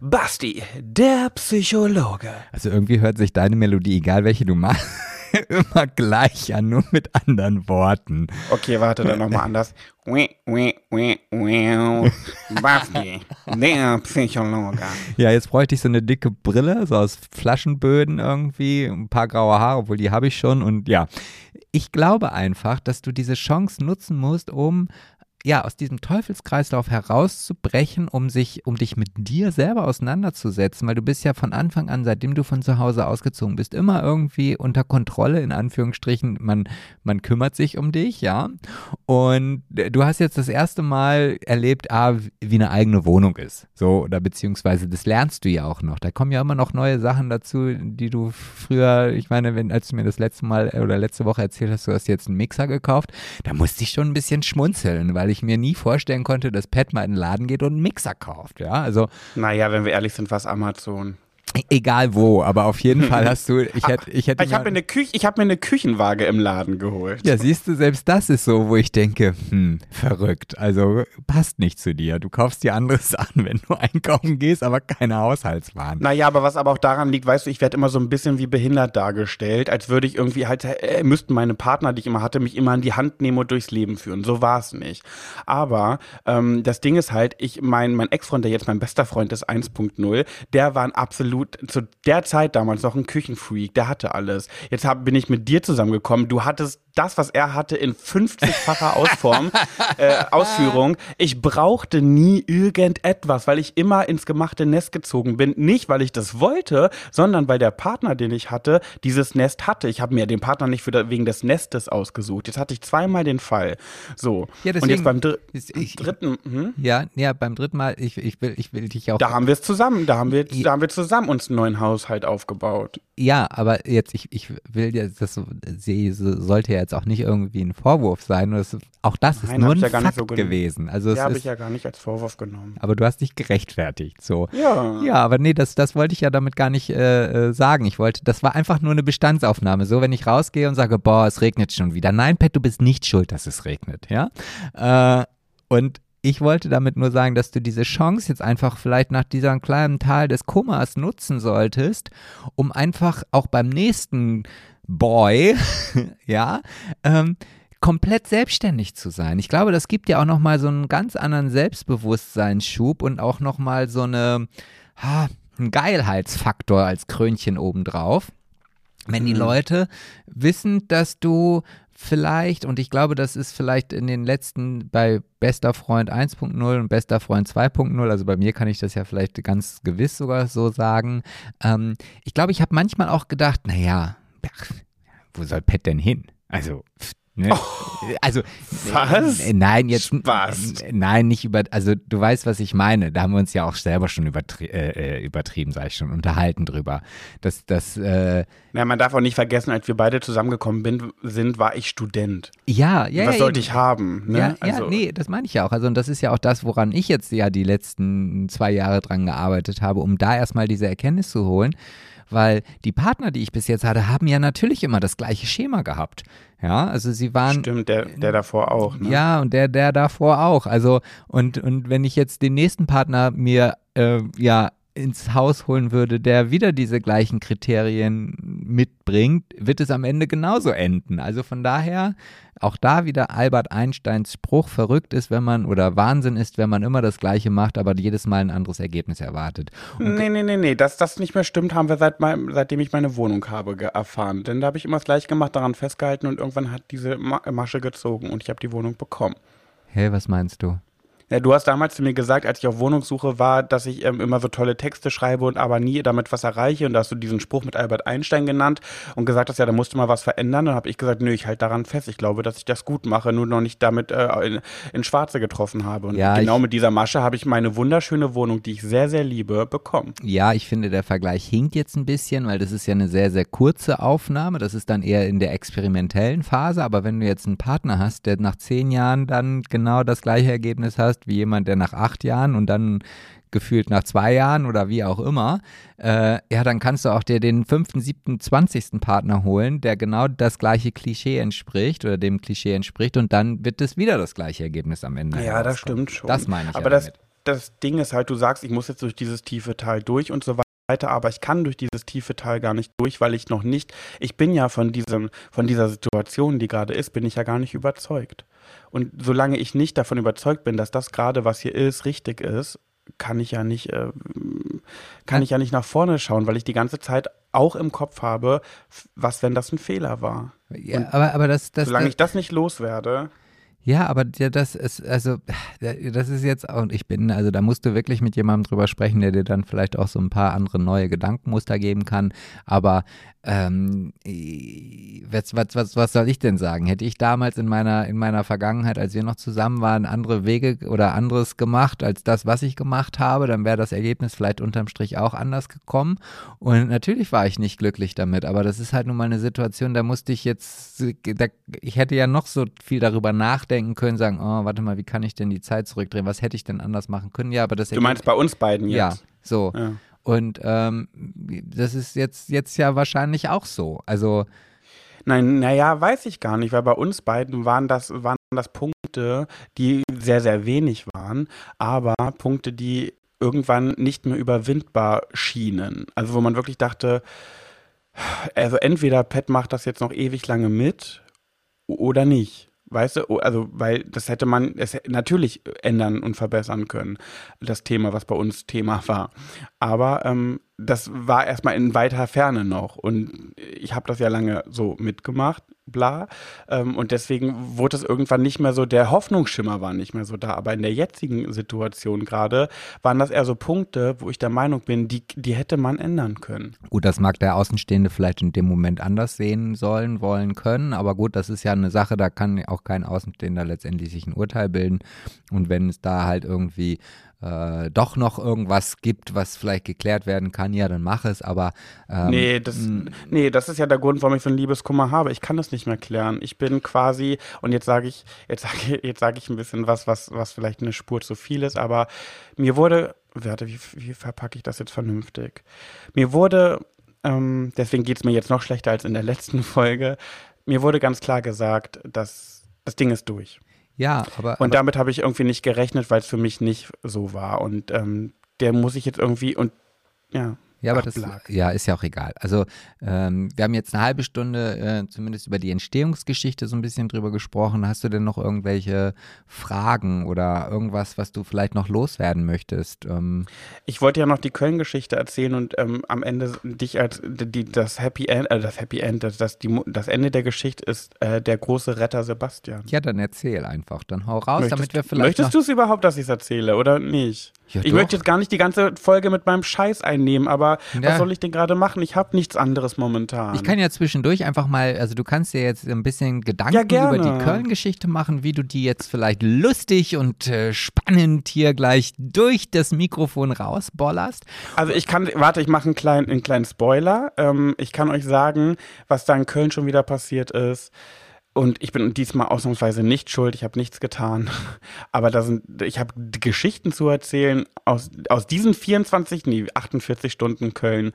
Basti, der Psychologe. Also irgendwie hört sich deine Melodie, egal welche du machst, immer gleich an, nur mit anderen Worten. Okay, warte, dann nochmal anders. Basti, der Psychologe. Ja, jetzt bräuchte ich so eine dicke Brille, so aus Flaschenböden irgendwie, ein paar graue Haare, obwohl die habe ich schon. Und ja, ich glaube einfach, dass du diese Chance nutzen musst, um ja, aus diesem Teufelskreislauf herauszubrechen, um sich, um dich mit dir selber auseinanderzusetzen, weil du bist ja von Anfang an, seitdem du von zu Hause ausgezogen bist, immer irgendwie unter Kontrolle, in Anführungsstrichen. Man, man kümmert sich um dich, ja. Und du hast jetzt das erste Mal erlebt, ah, wie eine eigene Wohnung ist. So, oder beziehungsweise das lernst du ja auch noch. Da kommen ja immer noch neue Sachen dazu, die du früher, ich meine, wenn, als du mir das letzte Mal oder letzte Woche erzählt hast, du hast jetzt einen Mixer gekauft, da musste ich schon ein bisschen schmunzeln, weil ich ich mir nie vorstellen konnte, dass Pat mal in den Laden geht und einen Mixer kauft. Ja, also. Naja, wenn wir ehrlich sind, was Amazon. Egal wo, aber auf jeden Fall hast du, ich hätte, ich hätte. Ich habe mir eine Küche, ich habe mir eine Küchenwaage im Laden geholt. Ja, siehst du, selbst das ist so, wo ich denke, hm, verrückt. Also passt nicht zu dir. Du kaufst dir andere Sachen, wenn du einkaufen gehst, aber keine Haushaltswaren. Naja, aber was aber auch daran liegt, weißt du, ich werde immer so ein bisschen wie behindert dargestellt, als würde ich irgendwie halt, äh, müssten meine Partner, die ich immer hatte, mich immer in die Hand nehmen und durchs Leben führen. So war es nicht. Aber ähm, das Ding ist halt, ich, mein, mein Ex-Freund, der jetzt mein bester Freund ist, 1.0, der war ein absolut zu der Zeit damals noch ein Küchenfreak, der hatte alles. Jetzt hab, bin ich mit dir zusammengekommen. Du hattest das, was er hatte, in 50-facher Ausform, äh, Ausführung. Ich brauchte nie irgendetwas, weil ich immer ins gemachte Nest gezogen bin. Nicht, weil ich das wollte, sondern weil der Partner, den ich hatte, dieses Nest hatte. Ich habe mir den Partner nicht für, wegen des Nestes ausgesucht. Jetzt hatte ich zweimal den Fall. So. Ja, deswegen, Und jetzt beim Dr ich, dritten. Hm? Ja, ja, beim dritten Mal, ich, ich, will, ich will dich auch. Da haben wir es zusammen, da haben wir, da haben wir zusammen uns einen neuen Haushalt aufgebaut. Ja, aber jetzt, ich, ich will dir, das sie sollte ja jetzt auch nicht irgendwie ein Vorwurf sein. Das, auch das Nein, ist nur ein ja Fakt so gewesen. Also ja, habe ich ja gar nicht als Vorwurf genommen. Aber du hast dich gerechtfertigt. So. Ja. Ja, aber nee, das, das wollte ich ja damit gar nicht äh, äh, sagen. Ich wollte, das war einfach nur eine Bestandsaufnahme. So, wenn ich rausgehe und sage, boah, es regnet schon wieder. Nein, Pet, du bist nicht schuld, dass es regnet, ja. Äh, und ich wollte damit nur sagen, dass du diese Chance jetzt einfach vielleicht nach diesem kleinen Teil des Kummers nutzen solltest, um einfach auch beim nächsten Boy, ja, ähm, komplett selbstständig zu sein. Ich glaube, das gibt ja auch nochmal so einen ganz anderen Selbstbewusstseinsschub und auch nochmal so eine, ha, einen Geilheitsfaktor als Krönchen obendrauf. Wenn die mhm. Leute wissen, dass du vielleicht, und ich glaube, das ist vielleicht in den letzten bei Bester Freund 1.0 und Bester Freund 2.0, also bei mir kann ich das ja vielleicht ganz gewiss sogar so sagen. Ähm, ich glaube, ich habe manchmal auch gedacht, naja, wo soll Pet denn hin? Also, Ne? Oh, also was? Nein, jetzt Spaß. nein, nicht über. Also du weißt, was ich meine. Da haben wir uns ja auch selber schon übertrie äh, äh übertrieben, sag ich schon, unterhalten drüber. Das, das. Äh, Na, man darf auch nicht vergessen, als wir beide zusammengekommen bin, sind, war ich Student. Ja, ja. Was ja, sollte eben. ich haben? Ne? Ja, also, ja, nee, das meine ich ja auch. Also und das ist ja auch das, woran ich jetzt ja die letzten zwei Jahre dran gearbeitet habe, um da erstmal diese Erkenntnis zu holen weil die Partner, die ich bis jetzt hatte, haben ja natürlich immer das gleiche Schema gehabt. Ja, also sie waren. Stimmt, der, der davor auch. Ne? Ja, und der, der davor auch. Also, und, und wenn ich jetzt den nächsten Partner mir äh, ja ins Haus holen würde, der wieder diese gleichen Kriterien mitbringt, wird es am Ende genauso enden. Also von daher, auch da wieder Albert Einsteins Spruch, verrückt ist, wenn man, oder Wahnsinn ist, wenn man immer das Gleiche macht, aber jedes Mal ein anderes Ergebnis erwartet. Und nee, nee, nee, nee, dass das nicht mehr stimmt, haben wir seit mein, seitdem ich meine Wohnung habe erfahren. Denn da habe ich immer das Gleiche gemacht, daran festgehalten und irgendwann hat diese Masche gezogen und ich habe die Wohnung bekommen. Hä, hey, was meinst du? Ja, du hast damals zu mir gesagt, als ich auf Wohnungssuche war, dass ich ähm, immer so tolle Texte schreibe und aber nie damit was erreiche. Und da hast du diesen Spruch mit Albert Einstein genannt und gesagt hast, ja, da musst du mal was verändern. Dann habe ich gesagt, nö, ich halte daran fest. Ich glaube, dass ich das gut mache, nur noch nicht damit äh, in, in Schwarze getroffen habe. Und ja, genau mit dieser Masche habe ich meine wunderschöne Wohnung, die ich sehr, sehr liebe, bekommen. Ja, ich finde, der Vergleich hinkt jetzt ein bisschen, weil das ist ja eine sehr, sehr kurze Aufnahme. Das ist dann eher in der experimentellen Phase. Aber wenn du jetzt einen Partner hast, der nach zehn Jahren dann genau das gleiche Ergebnis hast wie jemand, der nach acht Jahren und dann gefühlt nach zwei Jahren oder wie auch immer, äh, ja, dann kannst du auch dir den fünften, siebten, zwanzigsten Partner holen, der genau das gleiche Klischee entspricht oder dem Klischee entspricht und dann wird es wieder das gleiche Ergebnis am Ende. Ja, das stimmt schon. Das meine ich. Aber ja das, das Ding ist halt, du sagst, ich muss jetzt durch dieses tiefe Tal durch und so weiter aber ich kann durch dieses tiefe Tal gar nicht durch, weil ich noch nicht, ich bin ja von diesem, von dieser Situation, die gerade ist, bin ich ja gar nicht überzeugt. Und solange ich nicht davon überzeugt bin, dass das gerade, was hier ist, richtig ist, kann ich ja nicht, äh, kann ich ja nicht nach vorne schauen, weil ich die ganze Zeit auch im Kopf habe, was, wenn das ein Fehler war. Ja, aber, aber das, das, solange das, ich das nicht loswerde. Ja, aber das ist, also, das ist jetzt, und ich bin, also da musst du wirklich mit jemandem drüber sprechen, der dir dann vielleicht auch so ein paar andere neue Gedankenmuster geben kann. Aber ähm, was, was, was, was soll ich denn sagen? Hätte ich damals in meiner, in meiner Vergangenheit, als wir noch zusammen waren, andere Wege oder anderes gemacht als das, was ich gemacht habe, dann wäre das Ergebnis vielleicht unterm Strich auch anders gekommen. Und natürlich war ich nicht glücklich damit, aber das ist halt nun mal eine Situation, da musste ich jetzt, da, ich hätte ja noch so viel darüber nachdenken können, sagen, oh, warte mal, wie kann ich denn die Zeit zurückdrehen? Was hätte ich denn anders machen können? Ja, aber das Du meinst bei uns beiden jetzt? Ja, so. Ja. Und ähm, das ist jetzt, jetzt ja wahrscheinlich auch so. Also. Nein, naja, weiß ich gar nicht, weil bei uns beiden waren das, waren das Punkte, die sehr, sehr wenig waren, aber Punkte, die irgendwann nicht mehr überwindbar schienen. Also wo man wirklich dachte, also entweder Pat macht das jetzt noch ewig lange mit oder nicht. Weißt du, also, weil das hätte man es natürlich ändern und verbessern können, das Thema, was bei uns Thema war. Aber ähm, das war erstmal in weiter Ferne noch. Und ich habe das ja lange so mitgemacht, bla. Ähm, und deswegen wurde es irgendwann nicht mehr so, der Hoffnungsschimmer war nicht mehr so da. Aber in der jetzigen Situation gerade waren das eher so Punkte, wo ich der Meinung bin, die, die hätte man ändern können. Gut, das mag der Außenstehende vielleicht in dem Moment anders sehen sollen, wollen, können. Aber gut, das ist ja eine Sache, da kann auch kein Außenstehender letztendlich sich ein Urteil bilden. Und wenn es da halt irgendwie äh, doch noch irgendwas gibt, was vielleicht geklärt werden kann, ja, dann mach es, aber ähm, nee, das, nee, das ist ja der Grund, warum ich so ein Liebeskummer habe. Ich kann das nicht mehr klären. Ich bin quasi, und jetzt sage ich, jetzt sage jetzt sag ich ein bisschen was, was, was vielleicht eine Spur zu viel ist, aber mir wurde, warte, wie, wie verpacke ich das jetzt vernünftig? Mir wurde, ähm, deswegen geht es mir jetzt noch schlechter als in der letzten Folge, mir wurde ganz klar gesagt, dass das Ding ist durch. Ja, aber. Und aber, damit habe ich irgendwie nicht gerechnet, weil es für mich nicht so war. Und ähm, der muss ich jetzt irgendwie und ja. Ja, aber das ja, ist ja auch egal. Also ähm, wir haben jetzt eine halbe Stunde äh, zumindest über die Entstehungsgeschichte so ein bisschen drüber gesprochen. Hast du denn noch irgendwelche Fragen oder irgendwas, was du vielleicht noch loswerden möchtest? Ähm, ich wollte ja noch die Köln-Geschichte erzählen und ähm, am Ende dich als die, das Happy End, äh, das Happy End, das, das, die, das Ende der Geschichte ist äh, der große Retter Sebastian. Ja, dann erzähl einfach. Dann hau raus, möchtest, damit wir vielleicht. Möchtest du es überhaupt, dass ich es erzähle oder nicht? Ja, ich doch. möchte jetzt gar nicht die ganze Folge mit meinem Scheiß einnehmen, aber ja. was soll ich denn gerade machen? Ich habe nichts anderes momentan. Ich kann ja zwischendurch einfach mal, also du kannst dir jetzt ein bisschen Gedanken ja, über die Köln-Geschichte machen, wie du die jetzt vielleicht lustig und äh, spannend hier gleich durch das Mikrofon rausbollerst. Also ich kann, warte, ich mache einen kleinen, einen kleinen Spoiler. Ähm, ich kann euch sagen, was da in Köln schon wieder passiert ist. Und ich bin diesmal ausnahmsweise nicht schuld, ich habe nichts getan. Aber da sind, ich habe Geschichten zu erzählen aus, aus diesen 24, nee, 48 Stunden Köln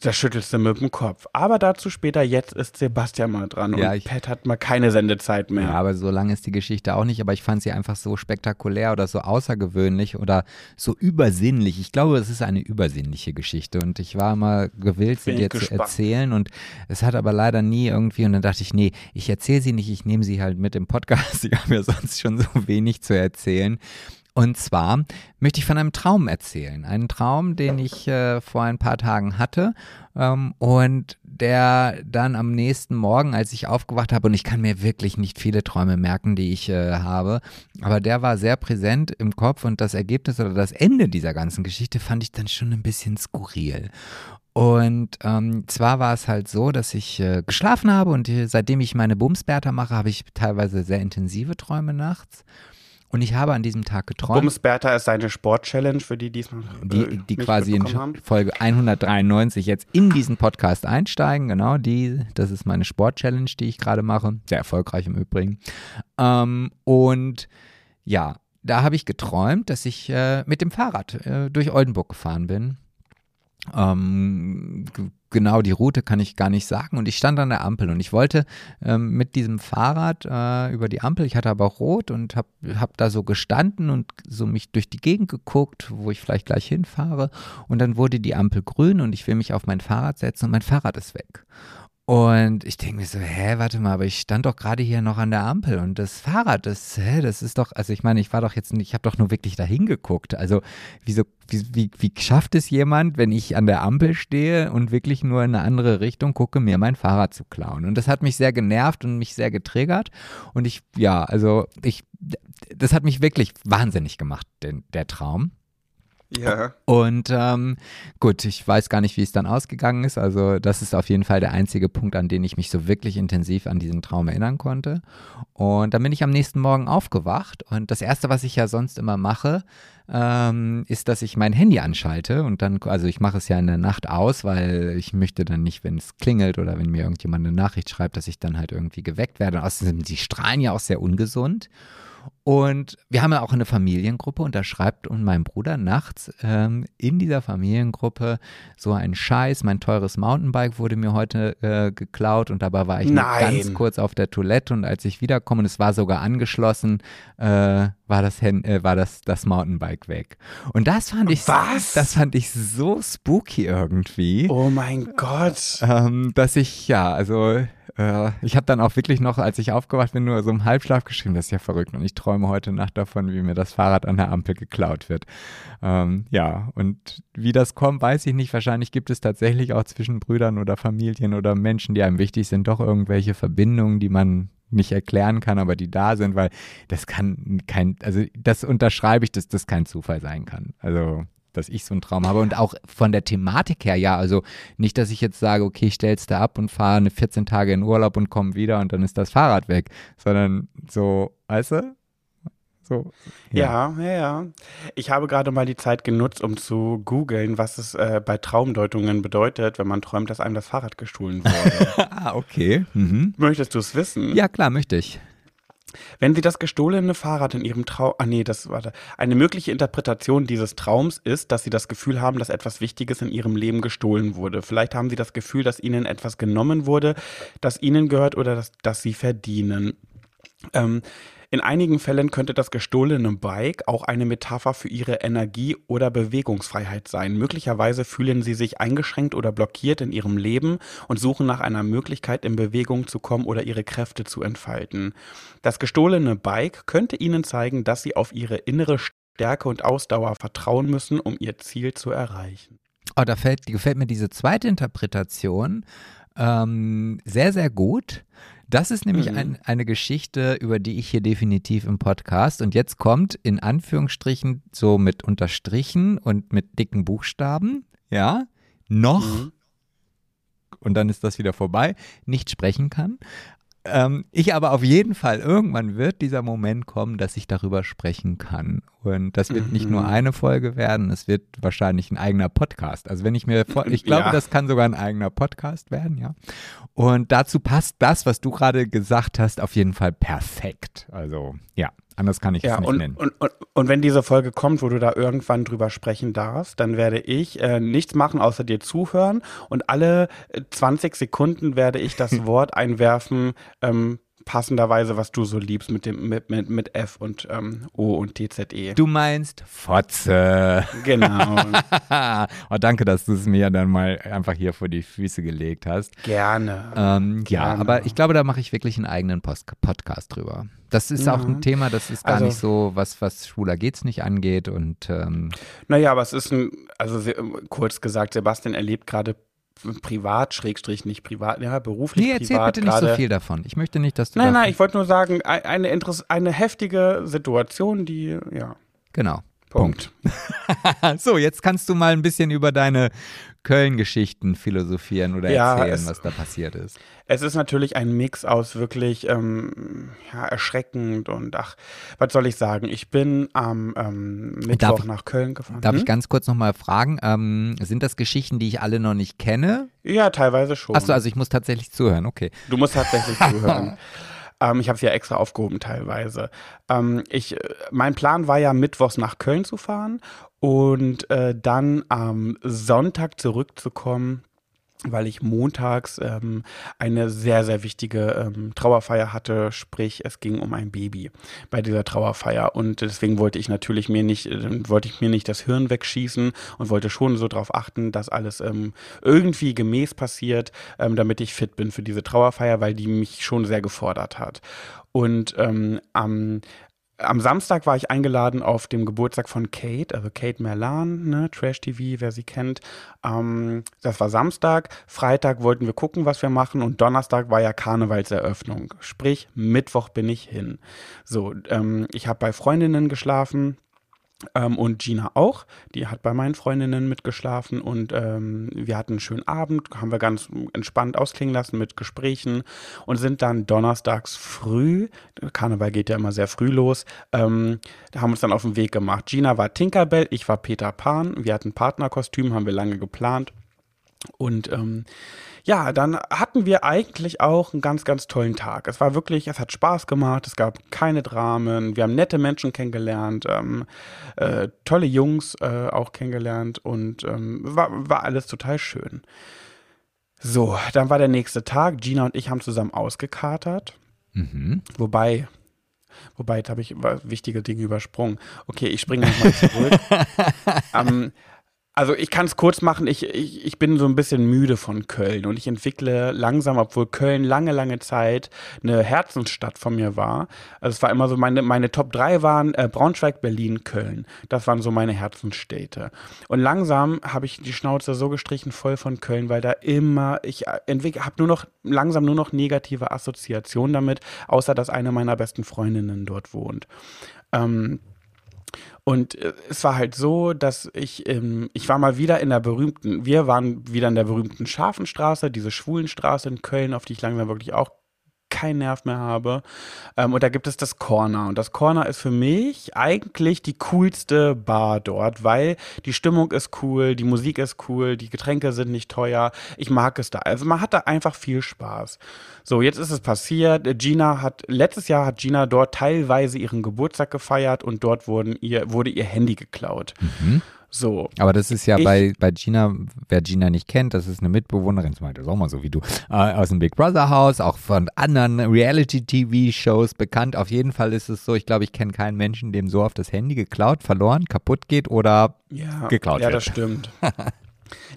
da schüttelst du mit dem Kopf. Aber dazu später, jetzt ist Sebastian mal dran ja, und ich, Pat hat mal keine Sendezeit mehr. Ja, aber so lange ist die Geschichte auch nicht, aber ich fand sie einfach so spektakulär oder so außergewöhnlich oder so übersinnlich. Ich glaube, es ist eine übersinnliche Geschichte und ich war immer gewillt, sie dir zu erzählen und es hat aber leider nie irgendwie und dann dachte ich, nee, ich erzähle sie nicht, ich nehme sie halt mit im Podcast. Ich habe ja sonst schon so wenig zu erzählen. Und zwar möchte ich von einem Traum erzählen. Einen Traum, den ich äh, vor ein paar Tagen hatte ähm, und der dann am nächsten Morgen, als ich aufgewacht habe, und ich kann mir wirklich nicht viele Träume merken, die ich äh, habe, aber der war sehr präsent im Kopf und das Ergebnis oder das Ende dieser ganzen Geschichte fand ich dann schon ein bisschen skurril. Und ähm, zwar war es halt so, dass ich äh, geschlafen habe und äh, seitdem ich meine Bumsberter mache, habe ich teilweise sehr intensive Träume nachts. Und ich habe an diesem Tag geträumt. Bumsberta ist seine Sport-Challenge für die, diesmal, die, äh, die quasi in haben. Folge 193 jetzt in diesen Podcast einsteigen. Genau, die, das ist meine Sport-Challenge, die ich gerade mache. Sehr erfolgreich im Übrigen. Ähm, und ja, da habe ich geträumt, dass ich äh, mit dem Fahrrad äh, durch Oldenburg gefahren bin. Ähm, genau die Route kann ich gar nicht sagen. Und ich stand an der Ampel und ich wollte ähm, mit diesem Fahrrad äh, über die Ampel, ich hatte aber rot und habe hab da so gestanden und so mich durch die Gegend geguckt, wo ich vielleicht gleich hinfahre. Und dann wurde die Ampel grün und ich will mich auf mein Fahrrad setzen und mein Fahrrad ist weg. Und ich denke mir so, hä, warte mal, aber ich stand doch gerade hier noch an der Ampel und das Fahrrad, das, hä, das ist doch, also ich meine, ich war doch jetzt, ich habe doch nur wirklich dahin geguckt. Also wieso, wie, wie, wie schafft es jemand, wenn ich an der Ampel stehe und wirklich nur in eine andere Richtung gucke, mir mein Fahrrad zu klauen? Und das hat mich sehr genervt und mich sehr getriggert. Und ich, ja, also ich, das hat mich wirklich wahnsinnig gemacht, den, der Traum. Ja. Und ähm, gut, ich weiß gar nicht, wie es dann ausgegangen ist. Also das ist auf jeden Fall der einzige Punkt, an den ich mich so wirklich intensiv an diesen Traum erinnern konnte. Und dann bin ich am nächsten Morgen aufgewacht und das Erste, was ich ja sonst immer mache, ähm, ist, dass ich mein Handy anschalte und dann, also ich mache es ja in der Nacht aus, weil ich möchte dann nicht, wenn es klingelt oder wenn mir irgendjemand eine Nachricht schreibt, dass ich dann halt irgendwie geweckt werde. Und außerdem, die strahlen ja auch sehr ungesund. Und wir haben ja auch eine Familiengruppe und da schreibt und mein Bruder nachts ähm, in dieser Familiengruppe so ein Scheiß, mein teures Mountainbike wurde mir heute äh, geklaut und dabei war ich ganz kurz auf der Toilette und als ich wiederkomme und es war sogar angeschlossen, äh, war das äh, war das das Mountainbike weg. Und das fand ich Was? das fand ich so spooky irgendwie. Oh mein Gott. Ähm, dass ich ja, also äh, ich habe dann auch wirklich noch, als ich aufgewacht bin, nur so im Halbschlaf geschrieben, das ist ja verrückt. Und ich träume heute Nacht davon, wie mir das Fahrrad an der Ampel geklaut wird. Ähm, ja, und wie das kommt, weiß ich nicht. Wahrscheinlich gibt es tatsächlich auch zwischen Brüdern oder Familien oder Menschen, die einem wichtig sind, doch irgendwelche Verbindungen, die man nicht erklären kann, aber die da sind, weil das kann kein, also das unterschreibe ich, dass das kein Zufall sein kann. Also dass ich so einen Traum habe und auch von der Thematik her, ja, also nicht, dass ich jetzt sage, okay, ich stell's da ab und fahre eine 14 Tage in Urlaub und komme wieder und dann ist das Fahrrad weg, sondern so, weißt du? So, ja. ja, ja, ja. Ich habe gerade mal die Zeit genutzt, um zu googeln, was es äh, bei Traumdeutungen bedeutet, wenn man träumt, dass einem das Fahrrad gestohlen wurde. ah, okay. Mhm. Möchtest du es wissen? Ja, klar, möchte ich. Wenn Sie das gestohlene Fahrrad in Ihrem Traum, ah nee, das warte, eine mögliche Interpretation dieses Traums ist, dass Sie das Gefühl haben, dass etwas Wichtiges in Ihrem Leben gestohlen wurde. Vielleicht haben Sie das Gefühl, dass Ihnen etwas genommen wurde, das Ihnen gehört oder das, das Sie verdienen. Ähm, In einigen Fällen könnte das gestohlene Bike auch eine Metapher für ihre Energie- oder Bewegungsfreiheit sein. Möglicherweise fühlen sie sich eingeschränkt oder blockiert in ihrem Leben und suchen nach einer Möglichkeit, in Bewegung zu kommen oder ihre Kräfte zu entfalten. Das gestohlene Bike könnte ihnen zeigen, dass sie auf ihre innere Stärke und Ausdauer vertrauen müssen, um ihr Ziel zu erreichen. Oh, da fällt, gefällt mir diese zweite Interpretation ähm, sehr, sehr gut. Das ist nämlich Mhm. ein, eine Geschichte, über die ich hier definitiv im Podcast und jetzt kommt in Anführungsstrichen so mit Unterstrichen und mit dicken Buchstaben, ja, noch, Mhm. und dann ist das wieder vorbei, nicht sprechen kann. Ähm, ich aber auf jeden Fall, irgendwann wird dieser Moment kommen, dass ich darüber sprechen kann. Und das wird nicht nur Mhm. eine Folge werden, es wird wahrscheinlich ein eigener Podcast. Also wenn ich mir, vor, ich glaube, Ja. das kann sogar ein eigener Podcast werden, ja. Und dazu passt das, was du gerade gesagt hast, auf jeden Fall perfekt. Also ja, anders kann ich Ja, es nicht und, nennen. und, und, und wenn diese Folge kommt, wo du da irgendwann drüber sprechen darfst, dann werde ich äh, nichts machen, außer dir zuhören. Und alle äh, 20 Sekunden werde ich das Wort einwerfen, ähm, passenderweise, was du so liebst mit dem mit, mit, mit F und ähm, O und TZE. Du meinst Fotze. Genau. oh, danke, dass du es mir dann mal einfach hier vor die Füße gelegt hast. Gerne. Ähm, ja, Gerne. aber ich glaube, da mache ich wirklich einen eigenen Post Podcast drüber. Das ist auch ein Ja. Thema, das ist gar Also- nicht so, was, was schwuler geht's nicht angeht. Und ähm, Naja, aber es ist ein, also kurz gesagt, Sebastian erlebt gerade privat, Schrägstrich nicht privat, ja, beruflich nee, erzähl privat bitte nicht so gerade. viel davon. Ich möchte nicht, dass du Nein, nein, ich wollte nur sagen, ein- eine, Interess eine heftige Situation, die, ja, Genau. Punkt. so, jetzt kannst du mal ein bisschen über deine Köln-Geschichten philosophieren oder Ja, erzählen, es- was da passiert ist. Es ist natürlich ein Mix aus wirklich ähm, ja, erschreckend und ach, was soll ich sagen? Ich bin am ähm, Mittwoch Darf ich- nach Köln gefahren. Darf ich Hm? ganz kurz nochmal fragen, ähm, sind das Geschichten, die ich alle noch nicht kenne? Ja, teilweise schon. Achso, also ich muss tatsächlich zuhören, okay. Du musst tatsächlich zuhören. Ähm, ich habe es ja extra aufgehoben teilweise. Ähm, ich, äh, mein Plan war ja, mittwochs nach Köln zu fahren und äh, dann am Sonntag zurückzukommen, weil ich montags ähm, eine sehr, sehr wichtige ähm, Trauerfeier hatte. Sprich, es ging um ein Baby bei dieser Trauerfeier. Und deswegen wollte ich natürlich mir nicht, äh, wollte ich mir nicht das Hirn wegschießen und wollte schon so darauf achten, dass alles ähm, irgendwie gemäß passiert, ähm, damit ich fit bin für diese Trauerfeier, weil die mich schon sehr gefordert hat. Und ähm, am am Samstag war ich eingeladen auf dem Geburtstag von Kate, also Kate Merlan, ne, Trash TV, wer sie kennt. Ähm, das war Samstag. Freitag wollten wir gucken, was wir machen. Und Donnerstag war ja Karnevalseröffnung. Sprich, Mittwoch bin ich hin. So, ähm, ich habe bei Freundinnen geschlafen. Ähm, und Gina auch, die hat bei meinen Freundinnen mitgeschlafen und ähm, wir hatten einen schönen Abend, haben wir ganz entspannt ausklingen lassen mit Gesprächen und sind dann donnerstags früh, Karneval geht ja immer sehr früh los, ähm, haben uns dann auf den Weg gemacht. Gina war Tinkerbell, ich war Peter Pan, wir hatten Partnerkostüm, haben wir lange geplant und ähm, ja, dann hatten wir eigentlich auch einen ganz, ganz tollen Tag. Es war wirklich, es hat Spaß gemacht, es gab keine Dramen, wir haben nette Menschen kennengelernt, ähm, äh, tolle Jungs äh, auch kennengelernt und ähm, war, war alles total schön. So, dann war der nächste Tag. Gina und ich haben zusammen ausgekatert. Mhm. Wobei, wobei, jetzt habe ich wichtige Dinge übersprungen. Okay, ich springe nochmal zurück. ähm, also ich kann es kurz machen, ich, ich, ich bin so ein bisschen müde von Köln und ich entwickle langsam, obwohl Köln lange, lange Zeit eine Herzensstadt von mir war. Also es war immer so, meine, meine Top 3 waren äh, Braunschweig, Berlin, Köln. Das waren so meine Herzensstädte. Und langsam habe ich die Schnauze so gestrichen voll von Köln, weil da immer, ich entwickle, habe nur noch, langsam nur noch negative Assoziationen damit, außer dass eine meiner besten Freundinnen dort wohnt. Ähm, und äh, es war halt so, dass ich, ähm, ich war mal wieder in der berühmten, wir waren wieder in der berühmten Schafenstraße, diese Schwulenstraße in Köln, auf die ich langsam wirklich auch keinen Nerv mehr habe. Ähm, und da gibt es das Corner. Und das Corner ist für mich eigentlich die coolste Bar dort, weil die Stimmung ist cool, die Musik ist cool, die Getränke sind nicht teuer. Ich mag es da. Also man hat da einfach viel Spaß. So, jetzt ist es passiert. Gina hat, letztes Jahr hat Gina dort teilweise ihren Geburtstag gefeiert und dort wurden ihr, wurde ihr Handy geklaut. Mhm. So. Aber das ist ja Ich- bei, bei Gina, wer Gina nicht kennt, das ist eine Mitbewohnerin, zum Beispiel auch mal so wie du, äh, aus dem Big Brother Haus, auch von anderen Reality-TV-Shows bekannt. Auf jeden Fall ist es so, ich glaube, ich kenne keinen Menschen, dem so oft das Handy geklaut, verloren, kaputt geht oder ja, geklaut Ja, wird. das stimmt.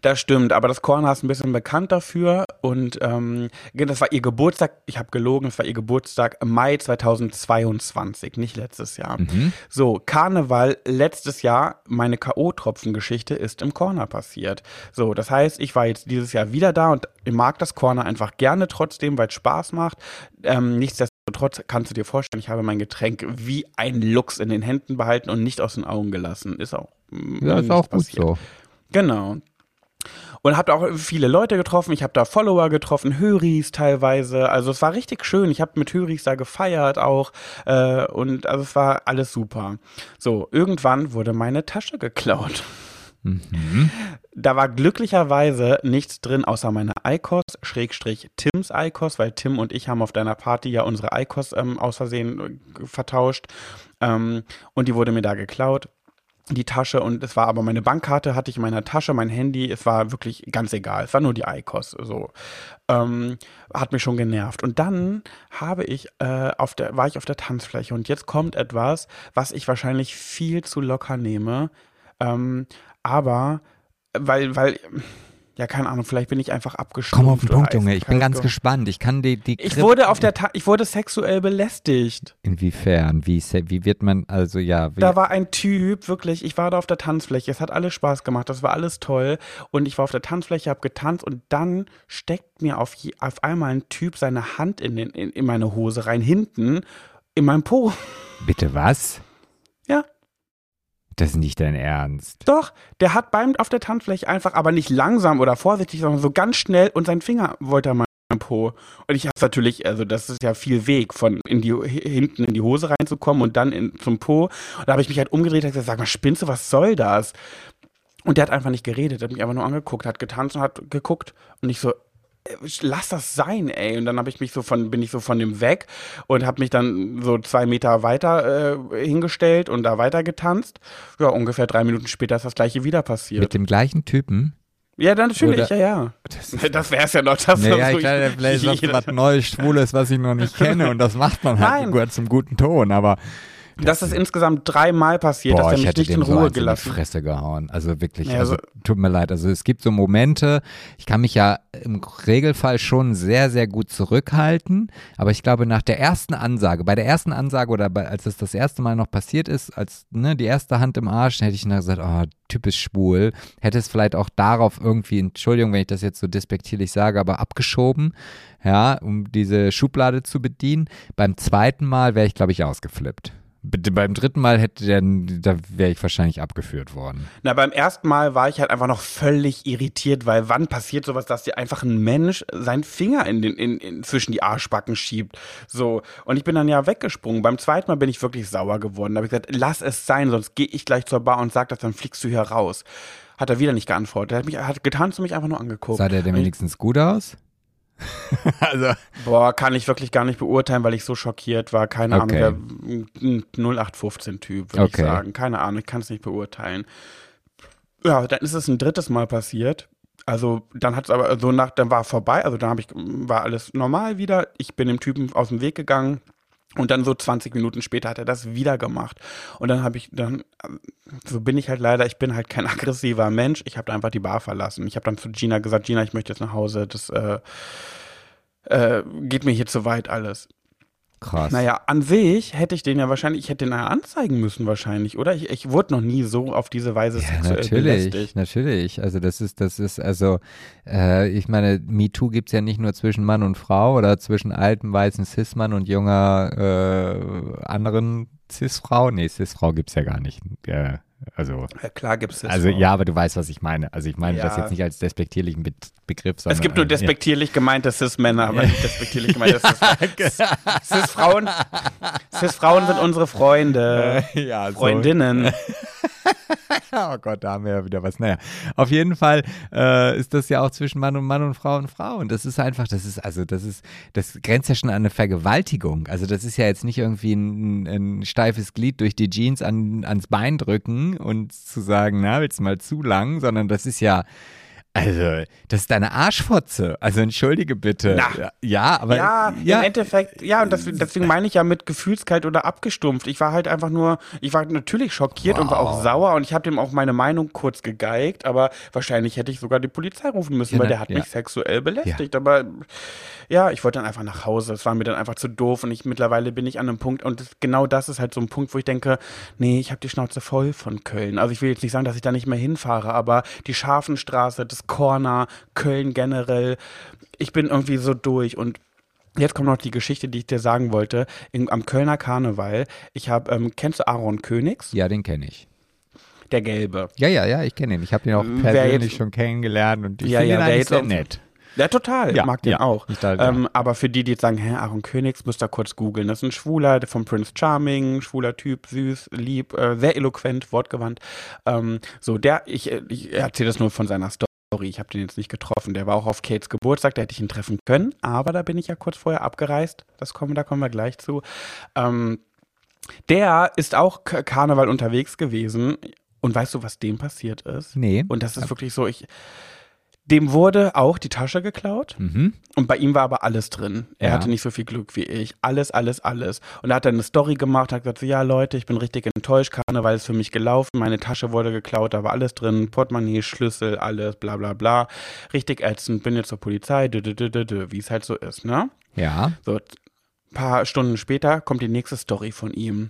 Das stimmt, aber das Corner ist ein bisschen bekannt dafür und ähm, das war ihr Geburtstag, ich habe gelogen, es war ihr Geburtstag im Mai 2022, nicht letztes Jahr. Mhm. So, Karneval letztes Jahr, meine K.O.-Tropfen-Geschichte ist im Corner passiert. So, das heißt, ich war jetzt dieses Jahr wieder da und mag das Corner einfach gerne trotzdem, weil es Spaß macht. Ähm, nichtsdestotrotz kannst du dir vorstellen, ich habe mein Getränk wie ein Luchs in den Händen behalten und nicht aus den Augen gelassen. Ist auch, mm, Ja, ist auch gut passiert. so. Genau. Und habe auch viele Leute getroffen. Ich habe da Follower getroffen, Höris teilweise. Also es war richtig schön. Ich habe mit Höris da gefeiert auch. Äh, und also es war alles super. So, irgendwann wurde meine Tasche geklaut. Mhm. Da war glücklicherweise nichts drin, außer meine ICOS, Schrägstrich Tims ICOS, weil Tim und ich haben auf deiner Party ja unsere ICOS ähm, aus Versehen äh, vertauscht. Ähm, und die wurde mir da geklaut die Tasche und es war aber meine Bankkarte hatte ich in meiner Tasche, mein Handy, es war wirklich ganz egal, es war nur die ICOS, so. Ähm, hat mich schon genervt. Und dann habe ich äh, auf der war ich auf der Tanzfläche und jetzt kommt etwas, was ich wahrscheinlich viel zu locker nehme, ähm, aber weil weil ja keine Ahnung, vielleicht bin ich einfach abgestumpft. Komm auf den Punkt, Junge. Ich bin ganz ge- gespannt. Ich kann die, die Ich wurde auf der Ta ich wurde sexuell belästigt. Inwiefern? Wie, wie wird man, also ja, wie, Da war ein Typ, wirklich, ich war da auf der Tanzfläche, es hat alles Spaß gemacht, das war alles toll und ich war auf der Tanzfläche, habe getanzt und dann steckt mir auf, je, auf einmal ein Typ seine Hand in, den, in, in meine Hose rein, hinten, in meinem Po. bitte was? Ja. Das ist nicht dein Ernst. Doch, der hat beim auf der Tanzfläche einfach, aber nicht langsam oder vorsichtig, sondern so ganz schnell und sein Finger wollte er mal meinem Po. Und ich habe natürlich, also das ist ja viel Weg, von in die hinten in die Hose reinzukommen und dann in, zum Po. Und da habe ich mich halt umgedreht und gesagt, sag mal, spinnst du, was soll das? Und der hat einfach nicht geredet, hat mich einfach nur angeguckt, hat getanzt und hat geguckt. Und ich so, lass das sein, ey. Und dann habe ich mich so von, bin ich so von dem weg und habe mich dann so zwei Meter weiter äh, hingestellt und da weiter getanzt. Ja, ungefähr drei Minuten später ist das gleiche wieder passiert. Mit dem gleichen Typen? ja, dann natürlich, Oder- ja, ja. Das Das wäre es ja noch. Das naja, ich glaube, vielleicht ist das was Neues, Schwules, was ich noch nicht kenne und das macht man halt Nein. zum guten Ton, aber Das ist insgesamt dreimal passiert, dass er ich mich hätte nicht in so Ruhe eins in die gelassen. Fresse gehauen. Also wirklich, Ja, also so- tut mir leid. Also es gibt so Momente, ich kann mich ja im Regelfall schon sehr, sehr gut zurückhalten, aber ich glaube nach der ersten Ansage, bei der ersten Ansage oder bei, als es das erste Mal noch passiert ist, als ne, die erste Hand im Arsch, hätte ich dann gesagt, oh, typisch schwul, hätte es vielleicht auch darauf irgendwie, Entschuldigung, wenn ich das jetzt so despektierlich sage, aber abgeschoben, ja, um diese Schublade zu bedienen. Beim zweiten Mal wäre ich, glaube ich, ausgeflippt. Beim dritten Mal hätte der, da wäre ich wahrscheinlich abgeführt worden. Na, beim ersten Mal war ich halt einfach noch völlig irritiert, weil wann passiert sowas, dass dir einfach ein Mensch seinen Finger in den, in, in, zwischen die Arschbacken schiebt. So. Und ich bin dann ja weggesprungen. Beim zweiten Mal bin ich wirklich sauer geworden. Da habe ich gesagt, lass es sein, sonst gehe ich gleich zur Bar und sag das, dann fliegst du hier raus. Hat er wieder nicht geantwortet. Er hat, mich, hat getanzt und mich einfach nur angeguckt. Sah der denn wenigstens gut aus? also, Boah, kann ich wirklich gar nicht beurteilen, weil ich so schockiert war. Keine Okay. Ahnung, ein 0815-Typ, würde Okay. ich sagen. Keine Ahnung, ich kann es nicht beurteilen. Ja, dann ist es ein drittes Mal passiert. Also dann hat es aber so nach, dann war vorbei, also dann habe ich, war alles normal wieder. Ich bin dem Typen aus dem Weg gegangen und dann so 20 Minuten später hat er das wieder gemacht. Und dann habe ich, dann, so bin ich halt leider, ich bin halt kein aggressiver Mensch. Ich habe einfach die Bar verlassen. Ich habe dann zu Gina gesagt, Gina, ich möchte jetzt nach Hause. Das äh, äh, geht mir hier zu weit alles. Krass. Naja, an sich hätte ich den ja wahrscheinlich, ich hätte den ja anzeigen müssen wahrscheinlich, oder? Ich, ich wurde noch nie so auf diese Weise Ja, sexuell natürlich, belästigt. natürlich. Also das ist, das ist, also äh, ich meine, MeToo gibt's ja nicht nur zwischen Mann und Frau oder zwischen altem weißen Cis-Mann und junger äh, anderen Cis-Frau. Nee, Cis-Frau gibt's ja gar nicht. Äh, also, Ja, klar gibt es das. also auch. ja, aber du weißt, was ich meine. Also ich meine das Ja. jetzt nicht als despektierlichen Be Begriff, sondern Es gibt nur äh, despektierlich gemeinte Cis-Männer, aber nicht despektierlich gemeinte Cis- Cis-Frauen. Cis-Frauen sind unsere Freunde. ja, ja so. Freundinnen. oh Gott, da haben wir ja wieder was. Naja, auf jeden Fall äh, ist das ja auch zwischen Mann und Mann und Frau und Frau. Und das ist einfach, das ist, also das ist, das grenzt ja schon an eine Vergewaltigung. Also das ist ja jetzt nicht irgendwie ein, ein steifes Glied durch die Jeans an, ans Bein drücken und zu sagen, na, willst du mal zu lang, sondern das ist ja also, das ist deine Arschfotze. Also, entschuldige bitte. Na. Ja, aber. Ja, ja, im Endeffekt, ja, und das, deswegen meine ich ja mit gefühlskalt oder abgestumpft. Ich war halt einfach nur, ich war natürlich schockiert und war auch Wow. sauer und ich habe dem auch meine Meinung kurz gegeigt, aber wahrscheinlich hätte ich sogar die Polizei rufen müssen, Ja, weil der hat ja. mich sexuell belästigt. Aber ja, ich wollte dann einfach nach Hause. Es war mir dann einfach zu doof und ich mittlerweile bin ich an einem Punkt und das, genau das ist halt so ein Punkt, wo ich denke, nee, ich habe die Schnauze voll von Köln. Also ich will jetzt nicht sagen, dass ich da nicht mehr hinfahre, aber die Scharfenstraße, das Corner, Köln generell, ich bin irgendwie so durch und Jetzt kommt noch die Geschichte, die ich dir sagen wollte. In, am Kölner Karneval. Ich habe, ähm, kennst du Aaron Königs? ja, den kenne ich. Der Gelbe. Ja, ja, ja, ich kenne ihn. Ich habe ihn auch persönlich jetzt- schon kennengelernt und ich Ja, finde ja, ihn sehr nett. Ja, total. Ja, mag den ja. auch. Ich da- ähm, aber für die, die jetzt sagen, hä, Aaron Königs, müsst ihr kurz googeln. Das ist ein Schwuler von Prince Charming, schwuler Typ, süß, lieb, äh, sehr eloquent, wortgewandt. Ähm, so, der, ich, ich erzähle das nur von seiner Story. Ich habe den jetzt nicht getroffen. Der war auch auf Kates Geburtstag, da hätte ich ihn treffen können. Aber da bin ich ja kurz vorher abgereist. Das kommen, da kommen wir gleich zu. Ähm, der ist auch K Karneval unterwegs gewesen. Und weißt du, was dem passiert ist? Nee. Und das ist wirklich so, ich, dem wurde auch die Tasche geklaut. Mhm. Und bei ihm war aber alles drin. Er Ja. hatte nicht so viel Glück wie ich. Alles, alles, alles. Und er hat dann eine Story gemacht, hat gesagt, so, ja Leute, ich bin richtig enttäuscht, Karneval ist für mich gelaufen, meine Tasche wurde geklaut, da war alles drin, Portemonnaie, Schlüssel, alles, bla bla bla. Richtig ätzend, bin jetzt zur Polizei, wie es halt so ist, ne? Ja. So, ein paar Stunden später kommt die nächste Story von ihm.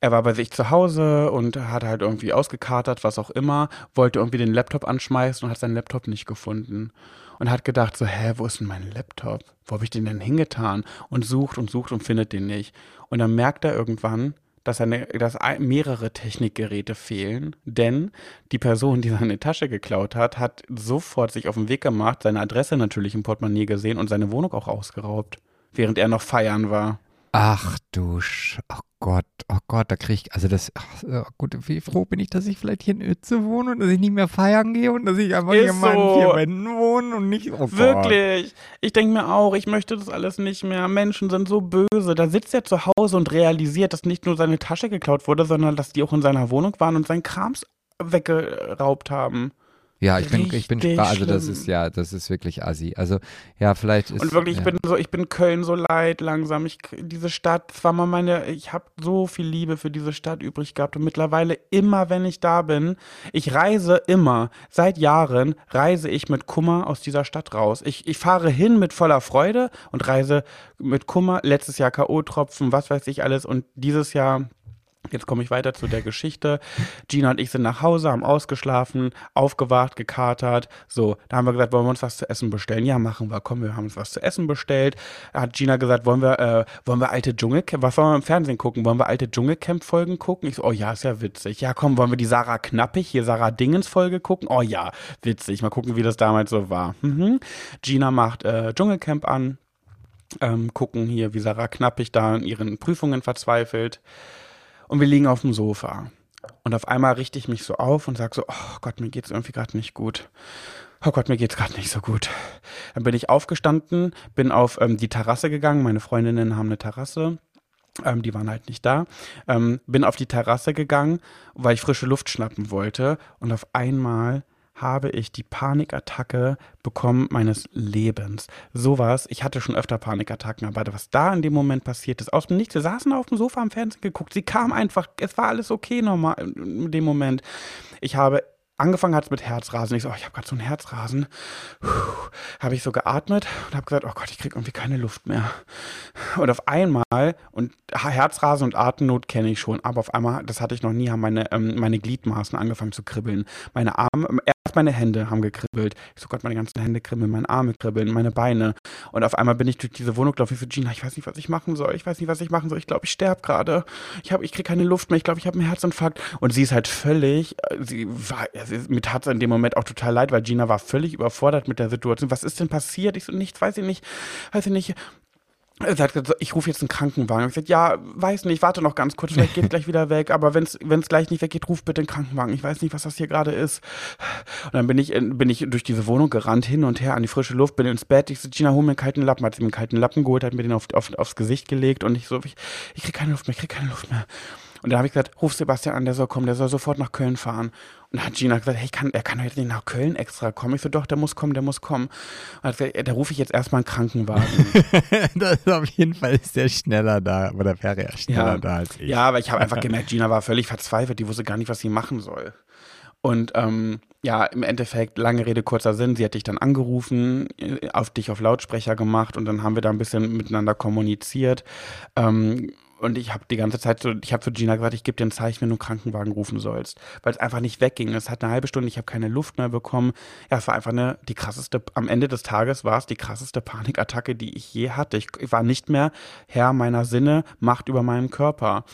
Er war bei sich zu Hause und hat halt irgendwie ausgekatert, was auch immer, wollte irgendwie den Laptop anschmeißen und hat seinen Laptop nicht gefunden. Und hat gedacht so, hä, wo ist denn mein Laptop? Wo habe ich den denn hingetan? Und sucht und sucht und findet den nicht. Und dann merkt er irgendwann, dass, eine, dass mehrere Technikgeräte fehlen, denn die Person, die seine Tasche geklaut hat, hat sofort sich auf den Weg gemacht, seine Adresse natürlich im Portemonnaie gesehen und seine Wohnung auch ausgeraubt, während er noch feiern war. Ach du Sch oh Gott, oh Gott, da krieg ich, also das, ach, oh gut, wie froh bin ich, dass ich vielleicht hier in Ötze wohne und dass ich nicht mehr feiern gehe und dass ich einfach Ist hier in meinen so. vier Wänden wohne und nicht, oh. Wirklich. Ich denke mir auch, ich möchte das alles nicht mehr. Menschen sind so böse. Da sitzt er zu Hause und realisiert, dass nicht nur seine Tasche geklaut wurde, sondern dass die auch in seiner Wohnung waren und seinen Krams weggeraubt haben. Ja, ich bin, ich bin sprach, also das ist ja, das ist wirklich assi. Also, ja, vielleicht ist. Und wirklich, ja. ich bin so, ich bin Köln so leid langsam. Ich, diese Stadt, das war mal meine, ich habe so viel Liebe für diese Stadt übrig gehabt und mittlerweile immer, wenn ich da bin, ich reise immer, seit Jahren reise ich mit Kummer aus dieser Stadt raus. Ich, ich fahre hin mit voller Freude und reise mit Kummer. Letztes Jahr K.O.-Tropfen, was weiß ich alles und dieses Jahr Jetzt komme ich weiter zu der Geschichte. Gina und ich sind nach Hause, haben ausgeschlafen, aufgewacht, gekatert. So, da haben wir gesagt, wollen wir uns was zu essen bestellen? Ja, machen wir. Komm, wir haben uns was zu essen bestellt. Da hat Gina gesagt, wollen wir, äh, wollen wir alte Dschungelcamp, was wollen wir im Fernsehen gucken? Wollen wir alte Dschungelcamp-Folgen gucken? Ich so, oh ja, ist ja witzig. Ja, komm, wollen wir die Sarah Knappig, hier Sarah Dingens-Folge gucken? Oh ja, witzig. Mal gucken, wie das damals so war. Mhm. Gina macht äh, Dschungelcamp an. Ähm, gucken hier, wie Sarah Knappig da in ihren Prüfungen verzweifelt. Und wir liegen auf dem Sofa. Und auf einmal richte ich mich so auf und sage so, oh Gott, mir geht's irgendwie gerade nicht gut. Oh Gott, mir geht's gerade nicht so gut. Dann bin ich aufgestanden, bin auf ähm, die Terrasse gegangen. Meine Freundinnen haben eine Terrasse. Ähm, die waren halt nicht da. Ähm, bin auf die Terrasse gegangen, weil ich frische Luft schnappen wollte. Und auf einmal habe ich die Panikattacke bekommen meines Lebens. Sowas, ich hatte schon öfter Panikattacken, aber was da in dem Moment passiert ist, aus dem Nichts, wir saßen auf dem Sofa am Fernsehen geguckt, sie kam einfach, es war alles okay normal in dem Moment. Ich habe angefangen hat es mit Herzrasen. Ich so, oh, ich habe gerade so einen Herzrasen. Habe ich so geatmet und habe gesagt, oh Gott, ich kriege irgendwie keine Luft mehr. Und auf einmal, und Herzrasen und Atemnot kenne ich schon, aber auf einmal, das hatte ich noch nie, haben meine, ähm, meine Gliedmaßen angefangen zu kribbeln. Meine Arme, erst meine Hände haben gekribbelt. Ich so, Gott, meine ganzen Hände kribbeln, meine Arme kribbeln, meine Beine. Und auf einmal bin ich durch diese Wohnung gelaufen. So, Gina, ich weiß nicht, was ich machen soll. Ich weiß nicht, was ich machen soll. Ich glaube, ich sterbe gerade. Ich, ich kriege keine Luft mehr. Ich glaube, ich habe einen Herzinfarkt. Und sie ist halt völlig, äh, sie war, sie mir tat es in dem Moment auch total leid, weil Gina war völlig überfordert mit der Situation. Was ist denn passiert? Ich so, nichts, weiß ich nicht, weiß ich nicht. Er hat gesagt, ich rufe jetzt einen Krankenwagen. Ich gesagt, ja, weiß nicht, warte noch ganz kurz, vielleicht geht gleich wieder weg, aber wenn es gleich nicht weggeht, ruf bitte einen Krankenwagen. Ich weiß nicht, was das hier gerade ist. Und dann bin ich, bin ich durch diese Wohnung gerannt, hin und her an die frische Luft, bin ins Bett. Ich so, Gina, hol mir einen kalten Lappen. Hat sie mir einen kalten Lappen geholt, hat mir den auf, auf, aufs Gesicht gelegt und ich so, ich, ich krieg keine Luft mehr, ich krieg keine Luft mehr. Und dann habe ich gesagt, ruf Sebastian an, der soll kommen, der soll sofort nach Köln fahren. Und dann hat Gina gesagt, hey, kann, er kann heute nicht nach Köln extra kommen. Ich so, doch, der muss kommen, der muss kommen. Und hat gesagt, da rufe ich jetzt erstmal einen Krankenwagen. das ist auf jeden Fall ist der schneller da, oder wäre er schneller ja. da als ich. Ja, aber ich habe einfach gemerkt, Gina war völlig verzweifelt, die wusste gar nicht, was sie machen soll. Und ähm, ja, im Endeffekt, lange Rede, kurzer Sinn, sie hat dich dann angerufen, äh, auf dich auf Lautsprecher gemacht und dann haben wir da ein bisschen miteinander kommuniziert. Ähm, und ich habe die ganze Zeit so, ich habe zu Gina gesagt, ich gebe dir ein Zeichen, wenn du einen Krankenwagen rufen sollst, weil es einfach nicht wegging. Es hat eine halbe Stunde, ich habe keine Luft mehr bekommen. Ja, es war einfach eine, die krasseste, am Ende des Tages war es die krasseste Panikattacke, die ich je hatte. Ich, ich war nicht mehr Herr meiner Sinne, Macht über meinem Körper.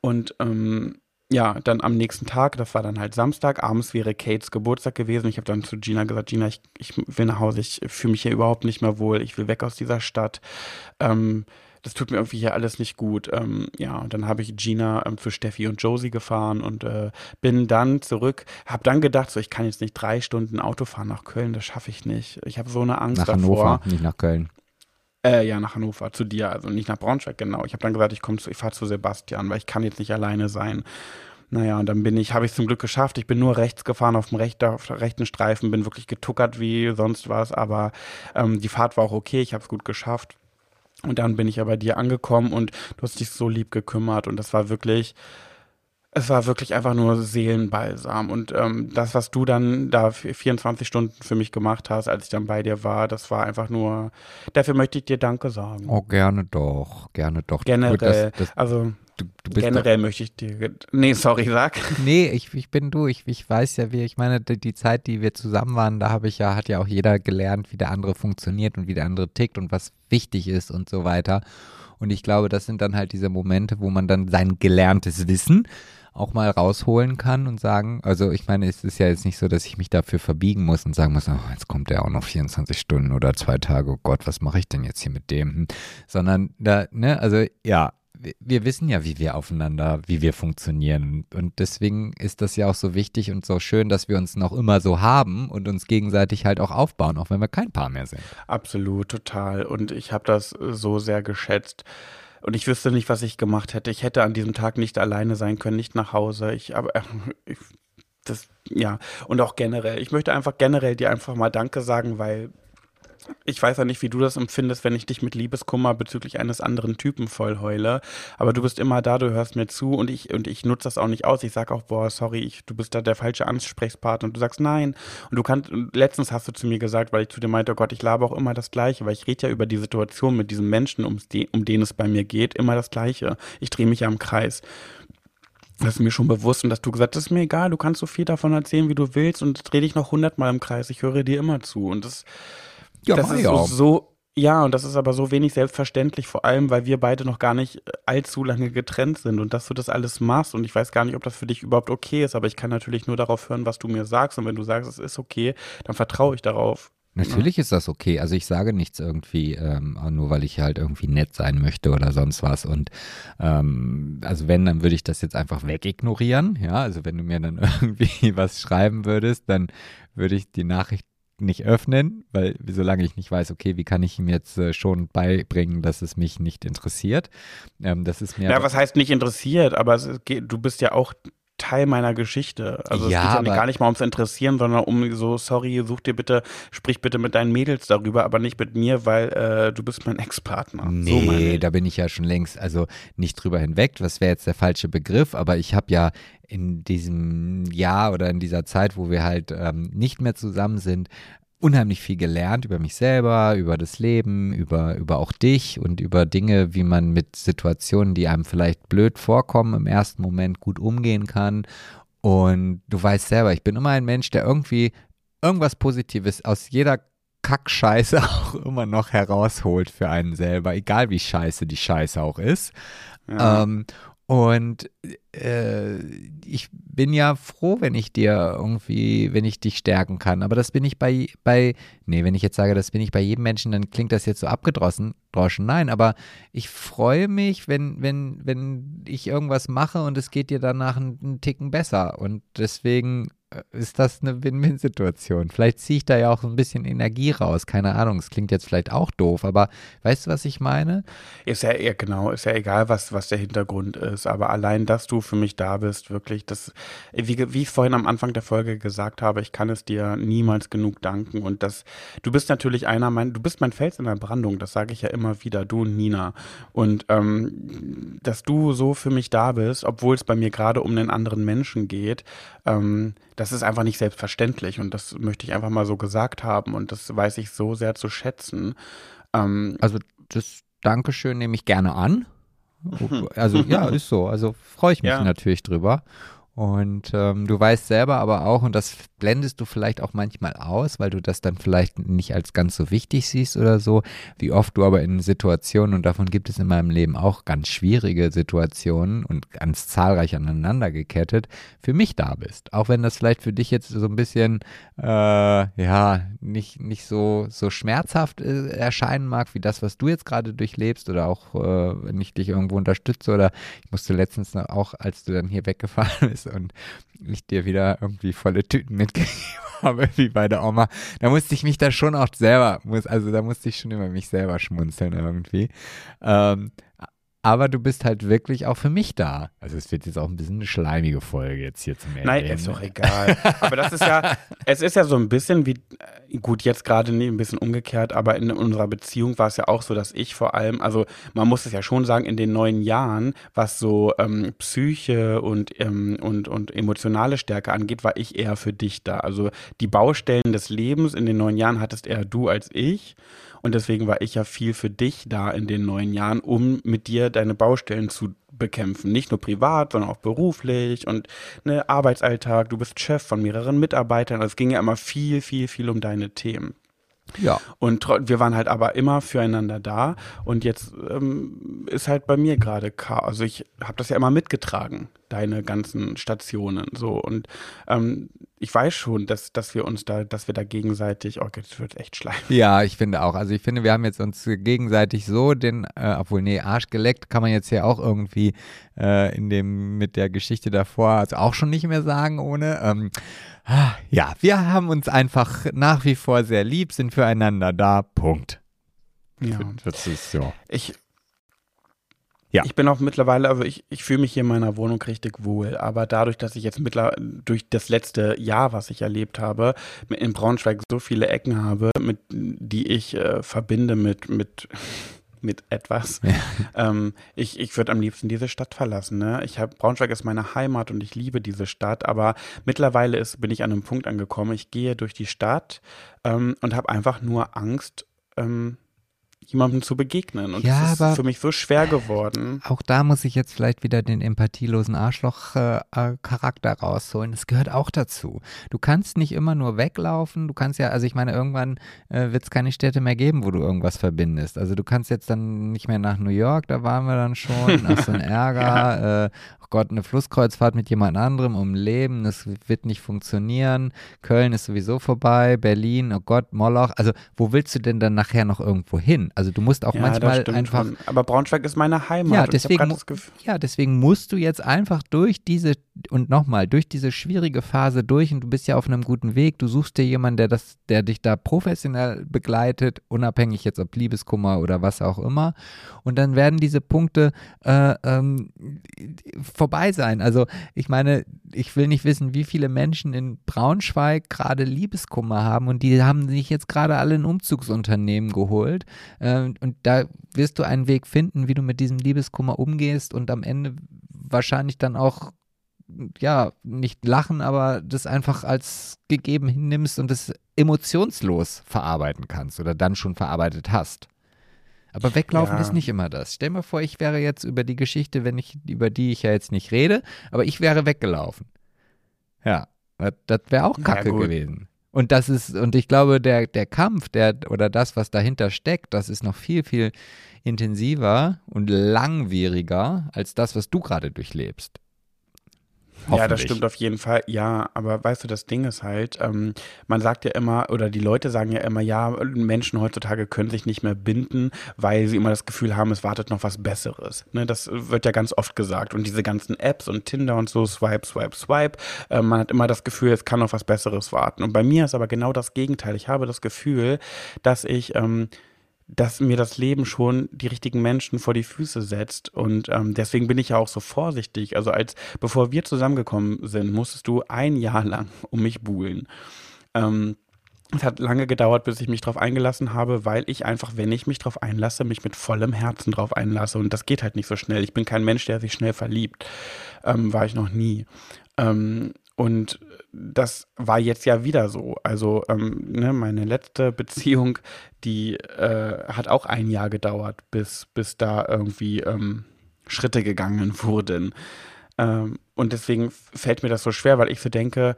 Und ähm, ja, dann am nächsten Tag, das war dann halt Samstag, abends wäre Kates Geburtstag gewesen. Ich habe dann zu Gina gesagt, Gina, ich, ich will nach Hause, ich fühle mich hier überhaupt nicht mehr wohl, ich will weg aus dieser Stadt. Ähm, das tut mir irgendwie hier alles nicht gut. Ähm, ja, und dann habe ich Gina ähm, zu Steffi und Josie gefahren und äh, bin dann zurück. Habe dann gedacht, so ich kann jetzt nicht drei Stunden Auto fahren nach Köln, das schaffe ich nicht. Ich habe so eine Angst nach davor. Hannover, nicht nach Köln. Äh, ja, nach Hannover, zu dir, also nicht nach Braunschweig, genau. Ich habe dann gesagt, ich komme ich fahre zu Sebastian, weil ich kann jetzt nicht alleine sein. Naja, und dann bin ich, habe ich zum Glück geschafft. Ich bin nur rechts gefahren auf dem rechten, auf rechten Streifen, bin wirklich getuckert wie sonst was, aber ähm, die Fahrt war auch okay, ich habe es gut geschafft. Und dann bin ich aber dir angekommen und du hast dich so lieb gekümmert und das war wirklich, es war wirklich einfach nur Seelenbalsam. Und ähm, das, was du dann da 24 Stunden für mich gemacht hast, als ich dann bei dir war, das war einfach nur, dafür möchte ich dir Danke sagen. Oh, gerne doch, gerne doch. Generell, das, das, also du, du generell doch, möchte ich dir, nee, sorry, sag. Nee, ich, ich bin du, ich, ich weiß ja, wie, ich meine, die, die Zeit, die wir zusammen waren, da habe ich ja, hat ja auch jeder gelernt, wie der andere funktioniert und wie der andere tickt und was wichtig ist und so weiter. Und ich glaube, das sind dann halt diese Momente, wo man dann sein gelerntes Wissen auch mal rausholen kann und sagen, also ich meine, es ist ja jetzt nicht so, dass ich mich dafür verbiegen muss und sagen muss, oh, jetzt kommt der auch noch 24 Stunden oder zwei Tage, oh Gott, was mache ich denn jetzt hier mit dem? Sondern da, ne, also ja, wir wissen ja, wie wir aufeinander, wie wir funktionieren. Und deswegen ist das ja auch so wichtig und so schön, dass wir uns noch immer so haben und uns gegenseitig halt auch aufbauen, auch wenn wir kein Paar mehr sind. Absolut, total. Und ich habe das so sehr geschätzt. Und ich wüsste nicht, was ich gemacht hätte. Ich hätte an diesem Tag nicht alleine sein können, nicht nach Hause. Ich, aber äh, das, ja. Und auch generell. Ich möchte einfach generell dir einfach mal Danke sagen, weil ich weiß ja nicht, wie du das empfindest, wenn ich dich mit Liebeskummer bezüglich eines anderen Typen voll heule. Aber du bist immer da, du hörst mir zu und ich, und ich nutze das auch nicht aus. Ich sag auch, boah, sorry, ich, du bist da der falsche Ansprechpartner und du sagst nein. Und du kannst, letztens hast du zu mir gesagt, weil ich zu dir meinte, oh Gott, ich labe auch immer das Gleiche, weil ich rede ja über die Situation mit diesem Menschen, um, um den es bei mir geht, immer das Gleiche. Ich drehe mich ja im Kreis. Das ist mir schon bewusst und dass du gesagt hast, ist mir egal, du kannst so viel davon erzählen, wie du willst und dreh dich noch hundertmal im Kreis. Ich höre dir immer zu und das, ja, das ist ja. so, so, ja, und das ist aber so wenig selbstverständlich, vor allem, weil wir beide noch gar nicht allzu lange getrennt sind und dass du das alles machst. Und ich weiß gar nicht, ob das für dich überhaupt okay ist, aber ich kann natürlich nur darauf hören, was du mir sagst. Und wenn du sagst, es ist okay, dann vertraue ich darauf. Natürlich ja. ist das okay. Also ich sage nichts irgendwie, ähm, nur weil ich halt irgendwie nett sein möchte oder sonst was. Und ähm, also wenn, dann würde ich das jetzt einfach wegignorieren. Ja, also wenn du mir dann irgendwie was schreiben würdest, dann würde ich die Nachricht nicht öffnen, weil solange ich nicht weiß, okay, wie kann ich ihm jetzt äh, schon beibringen, dass es mich nicht interessiert. Ähm, das ist mir. Ja, was heißt nicht interessiert, aber geht, du bist ja auch Teil meiner Geschichte. Also ja, es geht ja gar nicht mal ums Interessieren, sondern um so, sorry, such dir bitte, sprich bitte mit deinen Mädels darüber, aber nicht mit mir, weil äh, du bist mein Ex-Partner. Nee, so da bin ich ja schon längst, also nicht drüber hinweg, was wäre jetzt der falsche Begriff, aber ich habe ja in diesem Jahr oder in dieser Zeit, wo wir halt ähm, nicht mehr zusammen sind, unheimlich viel gelernt über mich selber, über das Leben, über, über auch dich und über Dinge, wie man mit Situationen, die einem vielleicht blöd vorkommen, im ersten Moment gut umgehen kann. Und du weißt selber, ich bin immer ein Mensch, der irgendwie irgendwas Positives aus jeder Kackscheiße auch immer noch herausholt für einen selber, egal wie scheiße die Scheiße auch ist. Ja. Ähm, Und äh, ich bin ja froh, wenn ich dir irgendwie, wenn ich dich stärken kann. Aber das bin ich bei, bei, nee, wenn ich jetzt sage, das bin ich bei jedem Menschen, dann klingt das jetzt so abgedroschen. Droschen. Nein, aber ich freue mich, wenn, wenn, wenn ich irgendwas mache und es geht dir danach einen, einen Ticken besser. Und deswegen ist das eine Win-Win-Situation. Vielleicht ziehe ich da ja auch ein bisschen Energie raus. Keine Ahnung, es klingt jetzt vielleicht auch doof, aber weißt du, was ich meine? Ist ja eher genau, ist ja egal, was, was der Hintergrund ist. Aber allein, dass du für mich da bist, wirklich, das, wie, wie ich vorhin am Anfang der Folge gesagt habe, ich kann es dir niemals genug danken. Und das, du bist natürlich einer, mein, du bist mein Fels in der Brandung, das sage ich ja immer wieder, du und Nina. Und ähm, dass du so für mich da bist, obwohl es bei mir gerade um einen anderen Menschen geht, ähm, das ist einfach nicht selbstverständlich und das möchte ich einfach mal so gesagt haben und das weiß ich so sehr zu schätzen. Ähm, also das Dankeschön nehme ich gerne an. Also ja, ist so. Also freue ich mich ja. natürlich drüber. Und ähm, du weißt selber aber auch, und das blendest du vielleicht auch manchmal aus, weil du das dann vielleicht nicht als ganz so wichtig siehst oder so, wie oft du aber in Situationen, und davon gibt es in meinem Leben auch ganz schwierige Situationen und ganz zahlreich aneinander gekettet, für mich da bist. Auch wenn das vielleicht für dich jetzt so ein bisschen, äh, ja, nicht, nicht so, so schmerzhaft äh, erscheinen mag, wie das, was du jetzt gerade durchlebst oder auch, äh, wenn ich dich irgendwo unterstütze oder ich musste letztens auch, als du dann hier weggefahren bist, ist und ich dir wieder irgendwie volle Tüten mitgegeben habe, wie bei der Oma, da musste ich mich da schon auch selber, muss, also da musste ich schon über mich selber schmunzeln irgendwie. Ähm, aber du bist halt wirklich auch für mich da. Also es wird jetzt auch ein bisschen eine schleimige Folge jetzt hier zum Ende. Nein, ist doch egal. aber das ist ja, es ist ja so ein bisschen wie, gut, jetzt gerade ein bisschen umgekehrt, aber in unserer Beziehung war es ja auch so, dass ich vor allem, also man muss es ja schon sagen, in den neuen Jahren, was so ähm, Psyche und, ähm, und, und emotionale Stärke angeht, war ich eher für dich da. Also die Baustellen des Lebens in den neuen Jahren hattest eher du als ich. Und deswegen war ich ja viel für dich da in den neuen Jahren, um mit dir deine Baustellen zu bekämpfen. Nicht nur privat, sondern auch beruflich und ne, Arbeitsalltag. Du bist Chef von mehreren Mitarbeitern. Also es ging ja immer viel, viel, viel um deine Themen. Ja. Und wir waren halt aber immer füreinander da. Und jetzt ähm, ist halt bei mir gerade Chaos. Also ich habe das ja immer mitgetragen, deine ganzen Stationen. So und ähm, ich weiß schon, dass, dass wir uns da, dass wir da gegenseitig, oh das wird echt schleim. Ja, ich finde auch. Also ich finde, wir haben jetzt uns gegenseitig so den, äh, obwohl, nee, Arsch geleckt kann man jetzt ja auch irgendwie äh, in dem, mit der Geschichte davor, also auch schon nicht mehr sagen ohne. Ähm, ja, wir haben uns einfach nach wie vor sehr lieb, sind füreinander da. Punkt. Ja. Das ist so. Ich, ja. Ich bin auch mittlerweile, also ich, ich fühle mich hier in meiner Wohnung richtig wohl, aber dadurch, dass ich jetzt mittlerweile durch das letzte Jahr, was ich erlebt habe, in Braunschweig so viele Ecken habe, mit, die ich äh, verbinde mit, mit, mit etwas. Ja. Ähm, ich ich würde am liebsten diese Stadt verlassen. Ne? Ich hab, Braunschweig ist meine Heimat und ich liebe diese Stadt, aber mittlerweile ist, bin ich an einem Punkt angekommen, ich gehe durch die Stadt ähm, und habe einfach nur Angst, ähm, jemandem zu begegnen. Und ja, das ist für mich so schwer geworden. Auch da muss ich jetzt vielleicht wieder den empathielosen Arschloch-Charakter äh, rausholen. Das gehört auch dazu. Du kannst nicht immer nur weglaufen. Du kannst ja, also ich meine, irgendwann äh, wird es keine Städte mehr geben, wo du irgendwas verbindest. Also du kannst jetzt dann nicht mehr nach New York, da waren wir dann schon. Ach, so ein Ärger. ja. äh, oh Gott, eine Flusskreuzfahrt mit jemand anderem um Leben, das wird nicht funktionieren. Köln ist sowieso vorbei. Berlin, oh Gott, Moloch. Also wo willst du denn dann nachher noch irgendwo hin? Also du musst auch ja, manchmal einfach. Schon. Aber Braunschweig ist meine Heimat. Ja, deswegen, ja, deswegen musst du jetzt einfach durch diese und nochmal durch diese schwierige Phase durch und du bist ja auf einem guten Weg. Du suchst dir jemanden, der das, der dich da professionell begleitet, unabhängig jetzt ob Liebeskummer oder was auch immer. Und dann werden diese Punkte äh, ähm, vorbei sein. Also ich meine, ich will nicht wissen, wie viele Menschen in Braunschweig gerade Liebeskummer haben und die haben sich jetzt gerade alle ein Umzugsunternehmen geholt. Ähm, und da wirst du einen Weg finden, wie du mit diesem Liebeskummer umgehst und am Ende wahrscheinlich dann auch ja, nicht lachen, aber das einfach als gegeben hinnimmst und es emotionslos verarbeiten kannst oder dann schon verarbeitet hast. Aber weglaufen ja. ist nicht immer das. Stell mir vor, ich wäre jetzt über die Geschichte, wenn ich, über die ich ja jetzt nicht rede, aber ich wäre weggelaufen. Ja, das, wäre auch kacke ja, gewesen. Und das ist, und ich glaube, der, der Kampf, der, oder das, was dahinter steckt, das ist noch viel, viel intensiver und langwieriger als das, was du gerade durchlebst. Ja, das stimmt auf jeden Fall. Ja, aber weißt du, das Ding ist halt, ähm, man sagt ja immer, oder die Leute sagen ja immer, ja, Menschen heutzutage können sich nicht mehr binden, weil sie immer das Gefühl haben, es wartet noch was Besseres. Ne, das wird ja ganz oft gesagt. Und diese ganzen Apps und Tinder und so, Swipe, Swipe, Swipe, äh, man hat immer das Gefühl, es kann noch was Besseres warten. Und bei mir ist aber genau das Gegenteil. Ich habe das Gefühl, dass ich ähm, dass mir das Leben schon die richtigen Menschen vor die Füße setzt. Und ähm, deswegen bin ich ja auch so vorsichtig. Also als bevor wir zusammengekommen sind, musstest du ein Jahr lang um mich buhlen. Ähm, es hat lange gedauert, bis ich mich darauf eingelassen habe, weil ich einfach, wenn ich mich darauf einlasse, mich mit vollem Herzen darauf einlasse. Und das geht halt nicht so schnell. Ich bin kein Mensch, der sich schnell verliebt. Ähm, war ich noch nie. Ähm, und das war jetzt ja wieder so. Also ähm, ne, meine letzte Beziehung, die äh, hat auch ein Jahr gedauert, bis, bis da irgendwie ähm, Schritte gegangen wurden. Ähm, und deswegen fällt mir das so schwer, weil ich so denke,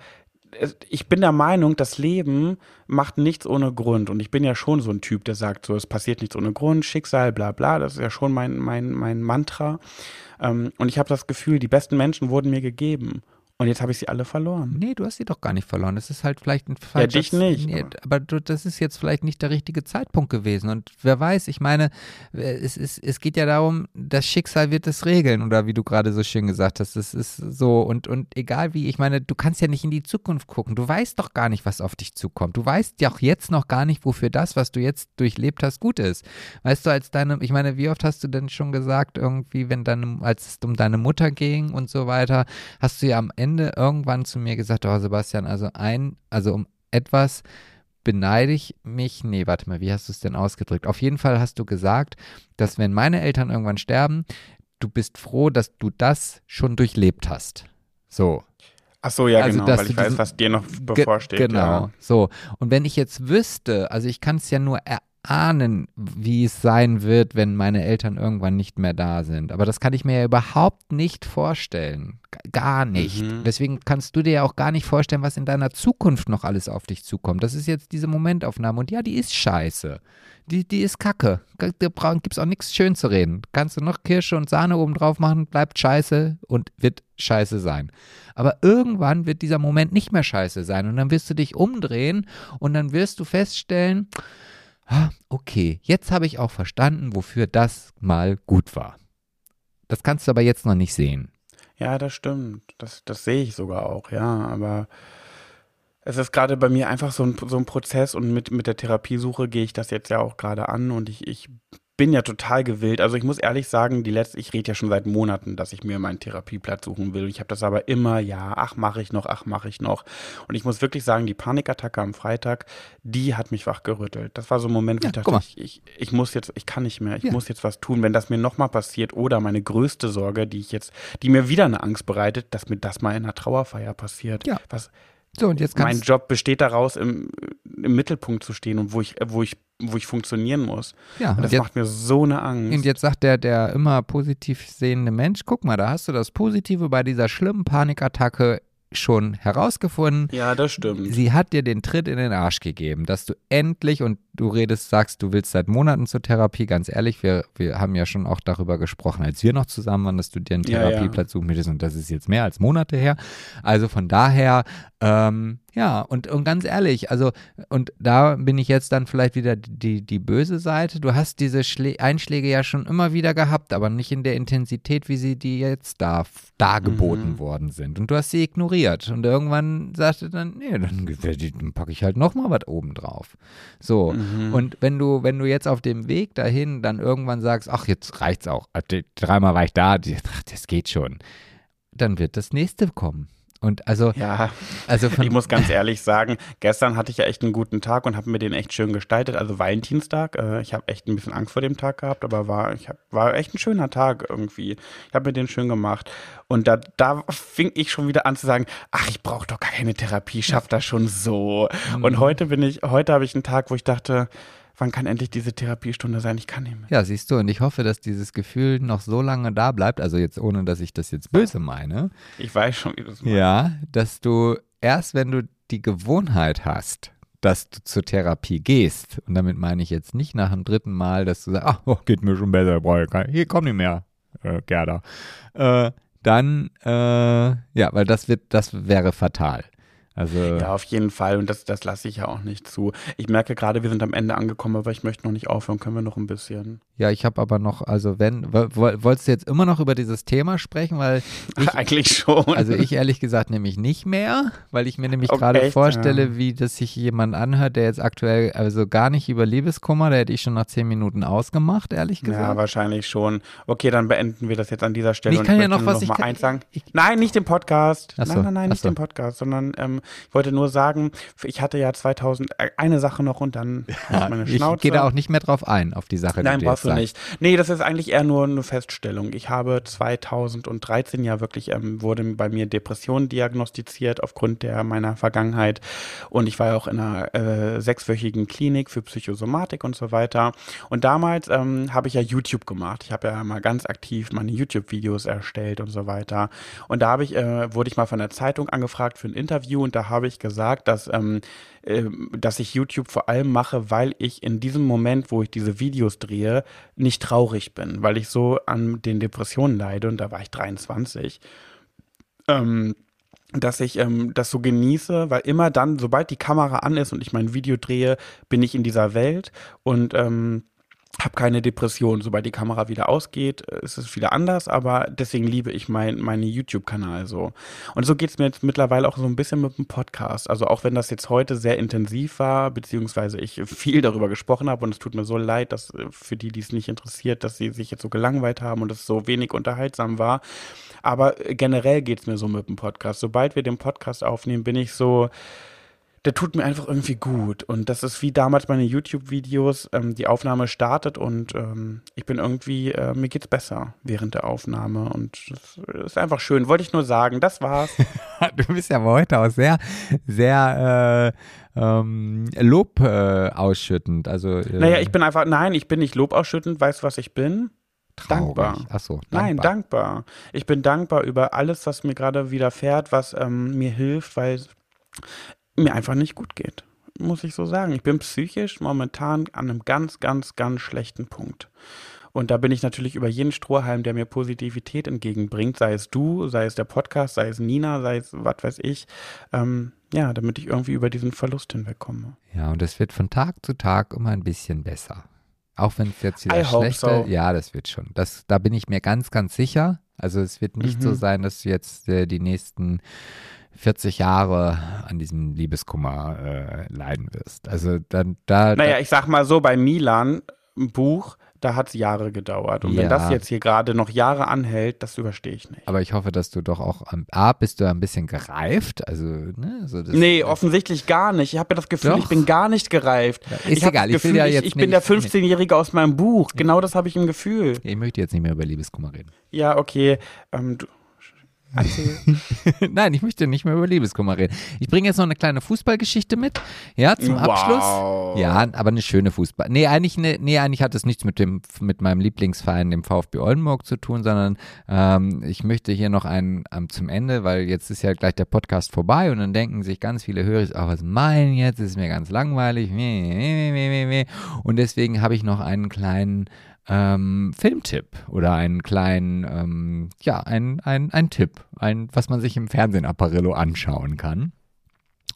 ich bin der Meinung, das Leben macht nichts ohne Grund. Und ich bin ja schon so ein Typ, der sagt, so, es passiert nichts ohne Grund, Schicksal, bla bla. Das ist ja schon mein, mein, mein Mantra. Ähm, und ich habe das Gefühl, die besten Menschen wurden mir gegeben. Und jetzt habe ich sie alle verloren. Nee, du hast sie doch gar nicht verloren. Das ist halt vielleicht ein falsches... Ja, dich nicht. Nee, aber du, das ist jetzt vielleicht nicht der richtige Zeitpunkt gewesen. Und wer weiß, ich meine, es, ist, es geht ja darum, das Schicksal wird es regeln. Oder wie du gerade so schön gesagt hast, das ist so. Und, und egal wie, ich meine, du kannst ja nicht in die Zukunft gucken. Du weißt doch gar nicht, was auf dich zukommt. Du weißt ja auch jetzt noch gar nicht, wofür das, was du jetzt durchlebt hast, gut ist. Weißt du, als deine, ich meine, wie oft hast du denn schon gesagt, irgendwie, wenn deine, als es um deine Mutter ging und so weiter, hast du ja am Ende Ende irgendwann zu mir gesagt, oh Sebastian, also ein, also um etwas beneide ich mich, nee, warte mal, wie hast du es denn ausgedrückt? Auf jeden Fall hast du gesagt, dass wenn meine Eltern irgendwann sterben, du bist froh, dass du das schon durchlebt hast. So. Ach so, ja, also, genau, weil ich weiß, was dir noch bevorsteht. Genau, ja. so. Und wenn ich jetzt wüsste, also ich kann es ja nur erahnen, ahnen, wie es sein wird, wenn meine Eltern irgendwann nicht mehr da sind. Aber das kann ich mir ja überhaupt nicht vorstellen. Gar nicht. Mhm. Deswegen kannst du dir ja auch gar nicht vorstellen, was in deiner Zukunft noch alles auf dich zukommt. Das ist jetzt diese Momentaufnahme. Und ja, die ist scheiße. Die, die ist kacke. Da gibt es auch nichts schön zu reden. Kannst du noch Kirsche und Sahne oben drauf machen, bleibt scheiße und wird scheiße sein. Aber irgendwann wird dieser Moment nicht mehr scheiße sein. Und dann wirst du dich umdrehen und dann wirst du feststellen, okay, jetzt habe ich auch verstanden, wofür das mal gut war. Das kannst du aber jetzt noch nicht sehen. Ja, das stimmt. Das, das sehe ich sogar auch, ja. Aber es ist gerade bei mir einfach so ein, so ein Prozess und mit, mit der Therapiesuche gehe ich das jetzt ja auch gerade an und ich, ich bin ja total gewillt. Also ich muss ehrlich sagen, die letzte, ich rede ja schon seit Monaten, dass ich mir meinen Therapieplatz suchen will. Ich habe das aber immer, ja, ach mache ich noch, ach mache ich noch. Und ich muss wirklich sagen, die Panikattacke am Freitag, die hat mich wachgerüttelt. Das war so ein Moment, wo ja, ich dachte, ich, ich, ich, muss jetzt, ich kann nicht mehr, ich ja. muss jetzt was tun. Wenn das mir nochmal passiert oder meine größte Sorge, die ich jetzt, die mir wieder eine Angst bereitet, dass mir das mal in einer Trauerfeier passiert. Ja. Was, so, und jetzt mein Job besteht daraus, im, im Mittelpunkt zu stehen und wo ich, wo ich, wo ich funktionieren muss. Ja, und das jetzt, macht mir so eine Angst. Und jetzt sagt der, der immer positiv sehende Mensch, guck mal, da hast du das Positive bei dieser schlimmen Panikattacke schon herausgefunden. Ja, das stimmt. Sie hat dir den Tritt in den Arsch gegeben, dass du endlich und du redest, sagst, du willst seit Monaten zur Therapie. Ganz ehrlich, wir, wir haben ja schon auch darüber gesprochen, als wir noch zusammen waren, dass du dir einen Therapieplatz suchen möchtest und das ist jetzt mehr als Monate her. Also von daher, ähm, ja, und, und ganz ehrlich, also, und da bin ich jetzt dann vielleicht wieder die, die böse Seite. Du hast diese Schlä Einschläge ja schon immer wieder gehabt, aber nicht in der Intensität, wie sie dir jetzt da dargeboten mhm. worden sind. Und du hast sie ignoriert. Und irgendwann sagte dann, nee, dann, dann packe ich halt nochmal was oben drauf. So. Mhm. Und wenn du, wenn du jetzt auf dem Weg dahin dann irgendwann sagst, ach, jetzt reicht's auch. Dreimal war ich da, das geht schon. Dann wird das nächste kommen. Und also, ja, also ich muss ganz ehrlich sagen, gestern hatte ich ja echt einen guten Tag und habe mir den echt schön gestaltet. Also Valentinstag. Äh, ich habe echt ein bisschen Angst vor dem Tag gehabt, aber war, ich hab, war echt ein schöner Tag irgendwie. Ich habe mir den schön gemacht. Und da, da fing ich schon wieder an zu sagen, ach, ich brauche doch keine Therapie, schaff das schon so. Mhm. Und heute bin ich, heute habe ich einen Tag, wo ich dachte, wann kann endlich diese Therapiestunde sein? Ich kann nicht mehr. Ja, siehst du, und ich hoffe, dass dieses Gefühl noch so lange da bleibt, also jetzt ohne, dass ich das jetzt böse meine. Ich weiß schon, wie du es meinst. Ja, dass du erst, wenn du die Gewohnheit hast, dass du zur Therapie gehst, und damit meine ich jetzt nicht nach dem dritten Mal, dass du sagst, ach, oh, geht mir schon besser, hier komm nicht mehr, äh, Gerda, äh, dann, äh, ja, weil das wird, das wäre fatal. Also ja, auf jeden Fall. Und das, das lasse ich ja auch nicht zu. Ich merke gerade, wir sind am Ende angekommen, aber ich möchte noch nicht aufhören. Können wir noch ein bisschen? Ja, ich habe aber noch, also wenn, wolltest du jetzt immer noch über dieses Thema sprechen? Weil ich, Eigentlich schon. Also ich ehrlich gesagt nämlich nicht mehr, weil ich mir nämlich okay, gerade vorstelle, ja. wie das sich jemand anhört, der jetzt aktuell, also gar nicht über Liebeskummer, da hätte ich schon nach zehn Minuten ausgemacht, ehrlich gesagt. Ja, wahrscheinlich schon. Okay, dann beenden wir das jetzt an dieser Stelle. Ich kann ja noch was, noch mal eins sagen. Ich, nein, nicht den Podcast. So, nein, nein, nein, nicht so. den Podcast, sondern ähm, ich wollte nur sagen, ich hatte ja 2000 äh, eine Sache noch und dann ja, meine Schnauze. Ich gehe da auch nicht mehr drauf ein, auf die Sache. Nein, brauchst du nicht. Nee, das ist eigentlich eher nur eine Feststellung. Ich habe 2013 ja wirklich, ähm, wurde bei mir Depression diagnostiziert aufgrund der meiner Vergangenheit. Und ich war ja auch in einer äh, sechswöchigen Klinik für Psychosomatik und so weiter. Und damals ähm, habe ich ja YouTube gemacht. Ich habe ja mal ganz aktiv meine YouTube-Videos erstellt und so weiter. Und da habe ich, äh, wurde ich mal von der Zeitung angefragt für ein Interview und da habe ich gesagt, dass ähm, dass ich YouTube vor allem mache, weil ich in diesem Moment, wo ich diese Videos drehe, nicht traurig bin, weil ich so an den Depressionen leide und da war ich 23. Ähm, dass ich ähm, das so genieße, weil immer dann, sobald die Kamera an ist und ich mein Video drehe, bin ich in dieser Welt und ähm, habe keine Depression. Sobald die Kamera wieder ausgeht, äh, ist es wieder anders, aber deswegen liebe ich mein, meinen YouTube-Kanal so. Und so geht es mir jetzt mittlerweile auch so ein bisschen mit dem Podcast. Also auch wenn das jetzt heute sehr intensiv war, beziehungsweise ich viel darüber gesprochen habe und es tut mir so leid, dass äh, für die, die es nicht interessiert, dass sie sich jetzt so gelangweilt haben und es so wenig unterhaltsam war. Aber äh, generell geht es mir so mit dem Podcast. Sobald wir den Podcast aufnehmen, bin ich so der tut mir einfach irgendwie gut. Und das ist wie damals meine YouTube-Videos. Ähm, die Aufnahme startet und ähm, ich bin irgendwie, äh, mir geht's besser während der Aufnahme. Und das ist einfach schön. Wollte ich nur sagen, das war's. du bist ja heute auch sehr, sehr äh, ähm, Lob äh, ausschüttend. Also, äh, naja, ich bin einfach, nein, ich bin nicht Lob ausschüttend. Weißt du, was ich bin? Traurig. Dankbar. Ach so, dankbar. Nein, dankbar. Ich bin dankbar über alles, was mir gerade widerfährt, was ähm, mir hilft, weil mir einfach nicht gut geht. Muss ich so sagen. Ich bin psychisch momentan an einem ganz, ganz, ganz schlechten Punkt. Und da bin ich natürlich über jeden Strohhalm, der mir Positivität entgegenbringt, sei es du, sei es der Podcast, sei es Nina, sei es was weiß ich, ähm, ja, damit ich irgendwie über diesen Verlust hinwegkomme. Ja, und es wird von Tag zu Tag immer ein bisschen besser. Auch wenn es jetzt wieder I schlechter so. Ja, das wird schon. Das, da bin ich mir ganz, ganz sicher. Also es wird nicht mhm. so sein, dass du jetzt äh, die nächsten 40 Jahre an diesem Liebeskummer äh, leiden wirst. Also dann da. Naja, ich sag mal so, bei Milan, ein Buch, da hat es Jahre gedauert. Und ja. wenn das jetzt hier gerade noch Jahre anhält, das überstehe ich nicht. Aber ich hoffe, dass du doch auch am A bist du ein bisschen gereift. Also, ne, so das, nee, offensichtlich gar nicht. Ich habe ja das Gefühl, doch. ich bin gar nicht gereift. Ja, ist ich egal, Gefühl, ich, ja ich, ich bin der 15-Jährige aus meinem Buch. Genau das habe ich im Gefühl. Ich möchte jetzt nicht mehr über Liebeskummer reden. Ja, okay. Ähm, du, Nein, ich möchte nicht mehr über Liebeskummer reden. Ich bringe jetzt noch eine kleine Fußballgeschichte mit. Ja, zum wow. Abschluss. Ja, aber eine schöne Fußball. Nee, eigentlich, ne, nee, eigentlich hat es nichts mit dem, mit meinem Lieblingsverein, dem VfB Oldenburg zu tun, sondern ähm, ich möchte hier noch einen ähm, zum Ende, weil jetzt ist ja gleich der Podcast vorbei und dann denken sich ganz viele Hörer, oh, was meinen jetzt? Ist mir ganz langweilig. Und deswegen habe ich noch einen kleinen ähm, Filmtipp oder einen kleinen, ähm, ja, ein, ein, ein Tipp, ein, was man sich im Fernsehen Apparillo anschauen kann.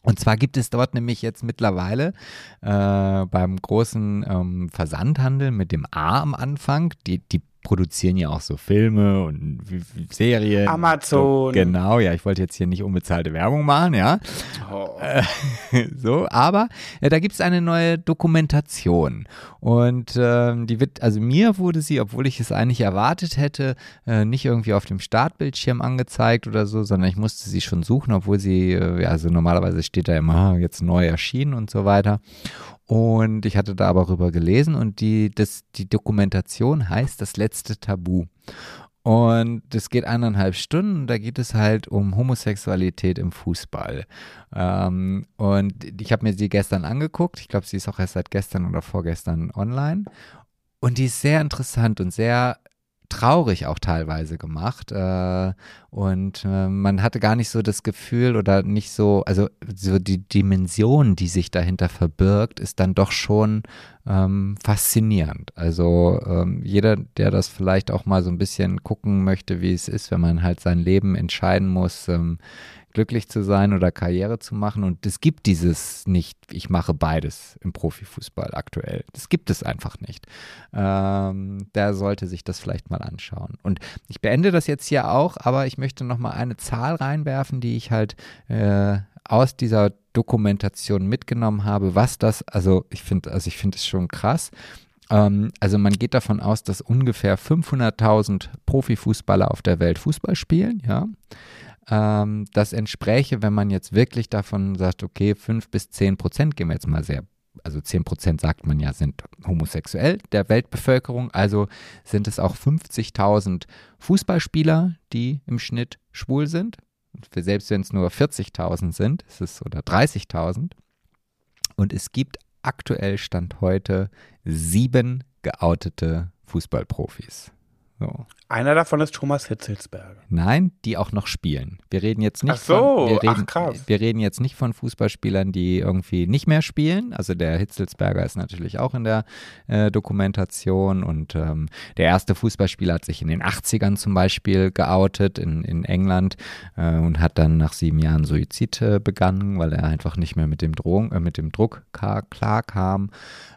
Und zwar gibt es dort nämlich jetzt mittlerweile äh, beim großen ähm, Versandhandel mit dem A am Anfang, die, die produzieren ja auch so Filme und Serien. Amazon. So, genau, ja, ich wollte jetzt hier nicht unbezahlte Werbung machen, ja. Oh. Äh, so, aber äh, da gibt es eine neue Dokumentation und äh, die wird, also mir wurde sie, obwohl ich es eigentlich erwartet hätte, äh, nicht irgendwie auf dem Startbildschirm angezeigt oder so, sondern ich musste sie schon suchen, obwohl sie, äh, ja, also normalerweise steht da immer ah, jetzt neu erschienen und so weiter. Und ich hatte da aber rüber gelesen und die, das, die Dokumentation heißt Das letzte Tabu. Und das geht eineinhalb Stunden. Da geht es halt um Homosexualität im Fußball. Ähm, und ich habe mir sie gestern angeguckt. Ich glaube, sie ist auch erst seit gestern oder vorgestern online. Und die ist sehr interessant und sehr traurig auch teilweise gemacht. Äh, Und äh, man hatte gar nicht so das Gefühl oder nicht so, also so die Dimension, die sich dahinter verbirgt, ist dann doch schon ähm, faszinierend. Also ähm, jeder, der das vielleicht auch mal so ein bisschen gucken möchte, wie es ist, wenn man halt sein Leben entscheiden muss, ähm, glücklich zu sein oder Karriere zu machen. Und es gibt dieses nicht, ich mache beides im Profifußball aktuell. Das gibt es einfach nicht. Ähm, der sollte sich das vielleicht mal anschauen. Und ich beende das jetzt hier auch, aber ich möchte noch mal eine Zahl reinwerfen, die ich halt äh, aus dieser Dokumentation mitgenommen habe, was das, also ich finde, also ich finde es schon krass. Ähm, also man geht davon aus, dass ungefähr 500.000 Profifußballer auf der Welt Fußball spielen, ja. Ähm, das entspräche, wenn man jetzt wirklich davon sagt, okay, 5 bis 10 Prozent, gehen wir jetzt mal sehr, also 10 Prozent sagt man ja, sind homosexuell der Weltbevölkerung, also sind es auch 50.000 Fußballspieler, die im Schnitt schwul sind. Selbst wenn es nur 40.000 sind, ist es oder 30.000. Und es gibt aktuell Stand heute sieben geoutete Fußballprofis. So. Einer davon ist Thomas Hitzelsberger. Nein, die auch noch spielen. Wir reden jetzt nicht Ach so, von, wir reden, ach krass. Wir reden jetzt nicht von Fußballspielern, die irgendwie nicht mehr spielen. Also der Hitzelsberger ist natürlich auch in der äh, Dokumentation und ähm, der erste Fußballspieler hat sich in den 80ern zum Beispiel geoutet in, in England äh, und hat dann nach sieben Jahren Suizid äh, begangen, weil er einfach nicht mehr mit dem, Drohung, äh, mit dem Druck klar, klar kam.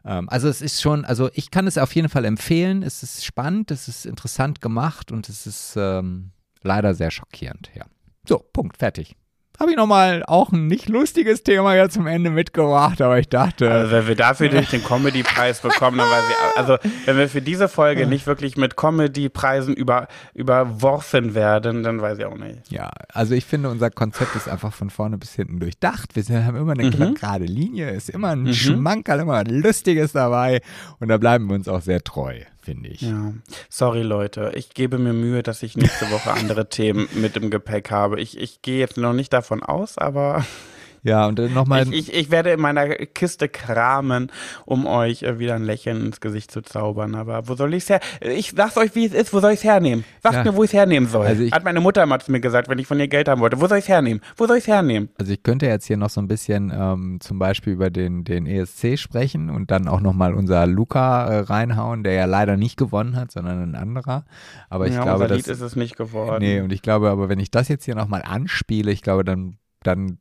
Ähm, also es ist schon, also ich kann es auf jeden Fall empfehlen. Es ist spannend, es ist interessant gemacht und es ist ähm, leider sehr schockierend. Ja. So, Punkt, fertig. Habe ich nochmal auch ein nicht lustiges Thema ja zum Ende mitgebracht, aber ich dachte. Also wenn wir dafür nicht den Comedy-Preis bekommen, dann weiß ich, also wenn wir für diese Folge nicht wirklich mit Comedy-Preisen über, überworfen werden, dann weiß ich auch nicht. Ja, also ich finde, unser Konzept ist einfach von vorne bis hinten durchdacht. Wir haben immer eine Mhm. gerade Linie, ist immer ein Schmankerl, immer ein Lustiges dabei und da bleiben wir uns auch sehr treu, finde ich. Ja, sorry Leute, ich gebe mir Mühe, dass ich nächste Woche andere Themen mit im Gepäck habe. Ich, ich gehe jetzt noch nicht davon aus, aber Ja, und dann nochmal. ich, ich, ich werde in meiner Kiste kramen, um euch äh, wieder ein Lächeln ins Gesicht zu zaubern. Aber wo soll ich es her? Ich sag's euch, wie es ist, wo soll ich es hernehmen? Sagt Ja. mir, wo ich es hernehmen soll. Also ich- Hat meine Mutter mal zu mir gesagt, wenn ich von ihr Geld haben wollte. Wo soll ich es hernehmen? Wo soll ich es hernehmen? Also ich könnte jetzt hier noch so ein bisschen ähm, zum Beispiel über den, den ESC sprechen und dann auch nochmal unser Luca äh, reinhauen, der ja leider nicht gewonnen hat, sondern ein anderer. Aber ich ja, glaube, unser das, Lied ist es nicht geworden. nee, und ich glaube, aber wenn ich das jetzt hier nochmal anspiele, ich glaube, dann, dann,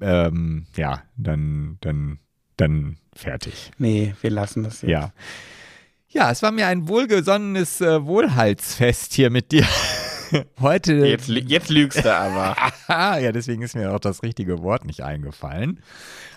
ähm, ja, dann, dann, dann fertig. Nee, wir lassen das jetzt. Ja. Ja, es war mir ein wohlgesonnenes äh, Wohlhaltsfest hier mit dir. Heute. Jetzt, jetzt lügst du aber. ja, deswegen ist mir auch das richtige Wort nicht eingefallen.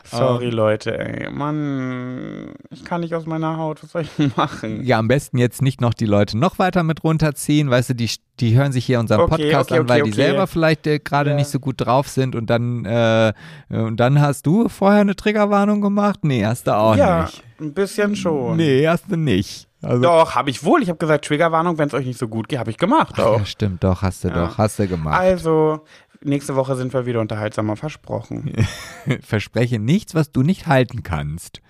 Sorry, Ähm, Leute, ey. Mann, ich kann nicht aus meiner Haut. Was soll ich machen? Ja, am besten jetzt nicht noch die Leute noch weiter mit runterziehen. Weißt du, die, die hören sich hier unseren Okay, Podcast okay, an, weil okay, die okay. selber vielleicht äh, gerade Ja. nicht so gut drauf sind und dann, äh, und dann hast du vorher eine Triggerwarnung gemacht? Nee, hast du auch ja, nicht. ein bisschen schon. Nee, hast du nicht. Also, Doch, habe ich wohl. Ich habe gesagt, Triggerwarnung, wenn es euch nicht so gut geht, habe ich gemacht Ach, ja, stimmt, doch, hast du Ja. doch, hast du gemacht. Also, nächste Woche sind wir wieder unterhaltsamer versprochen. Verspreche nichts, was du nicht halten kannst.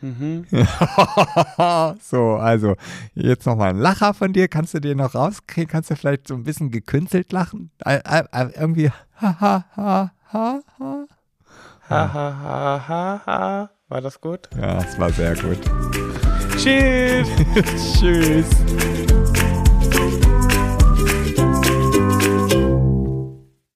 Mhm. so, also jetzt nochmal ein Lacher von dir. Kannst du dir noch rauskriegen? Kannst du vielleicht so ein bisschen gekünstelt lachen? Äh, äh, äh, irgendwie ha ha ha ha ha. Ha, ha, ha, ha, ha. War das gut? Ja, es war sehr gut. Tschüss. Tschüss.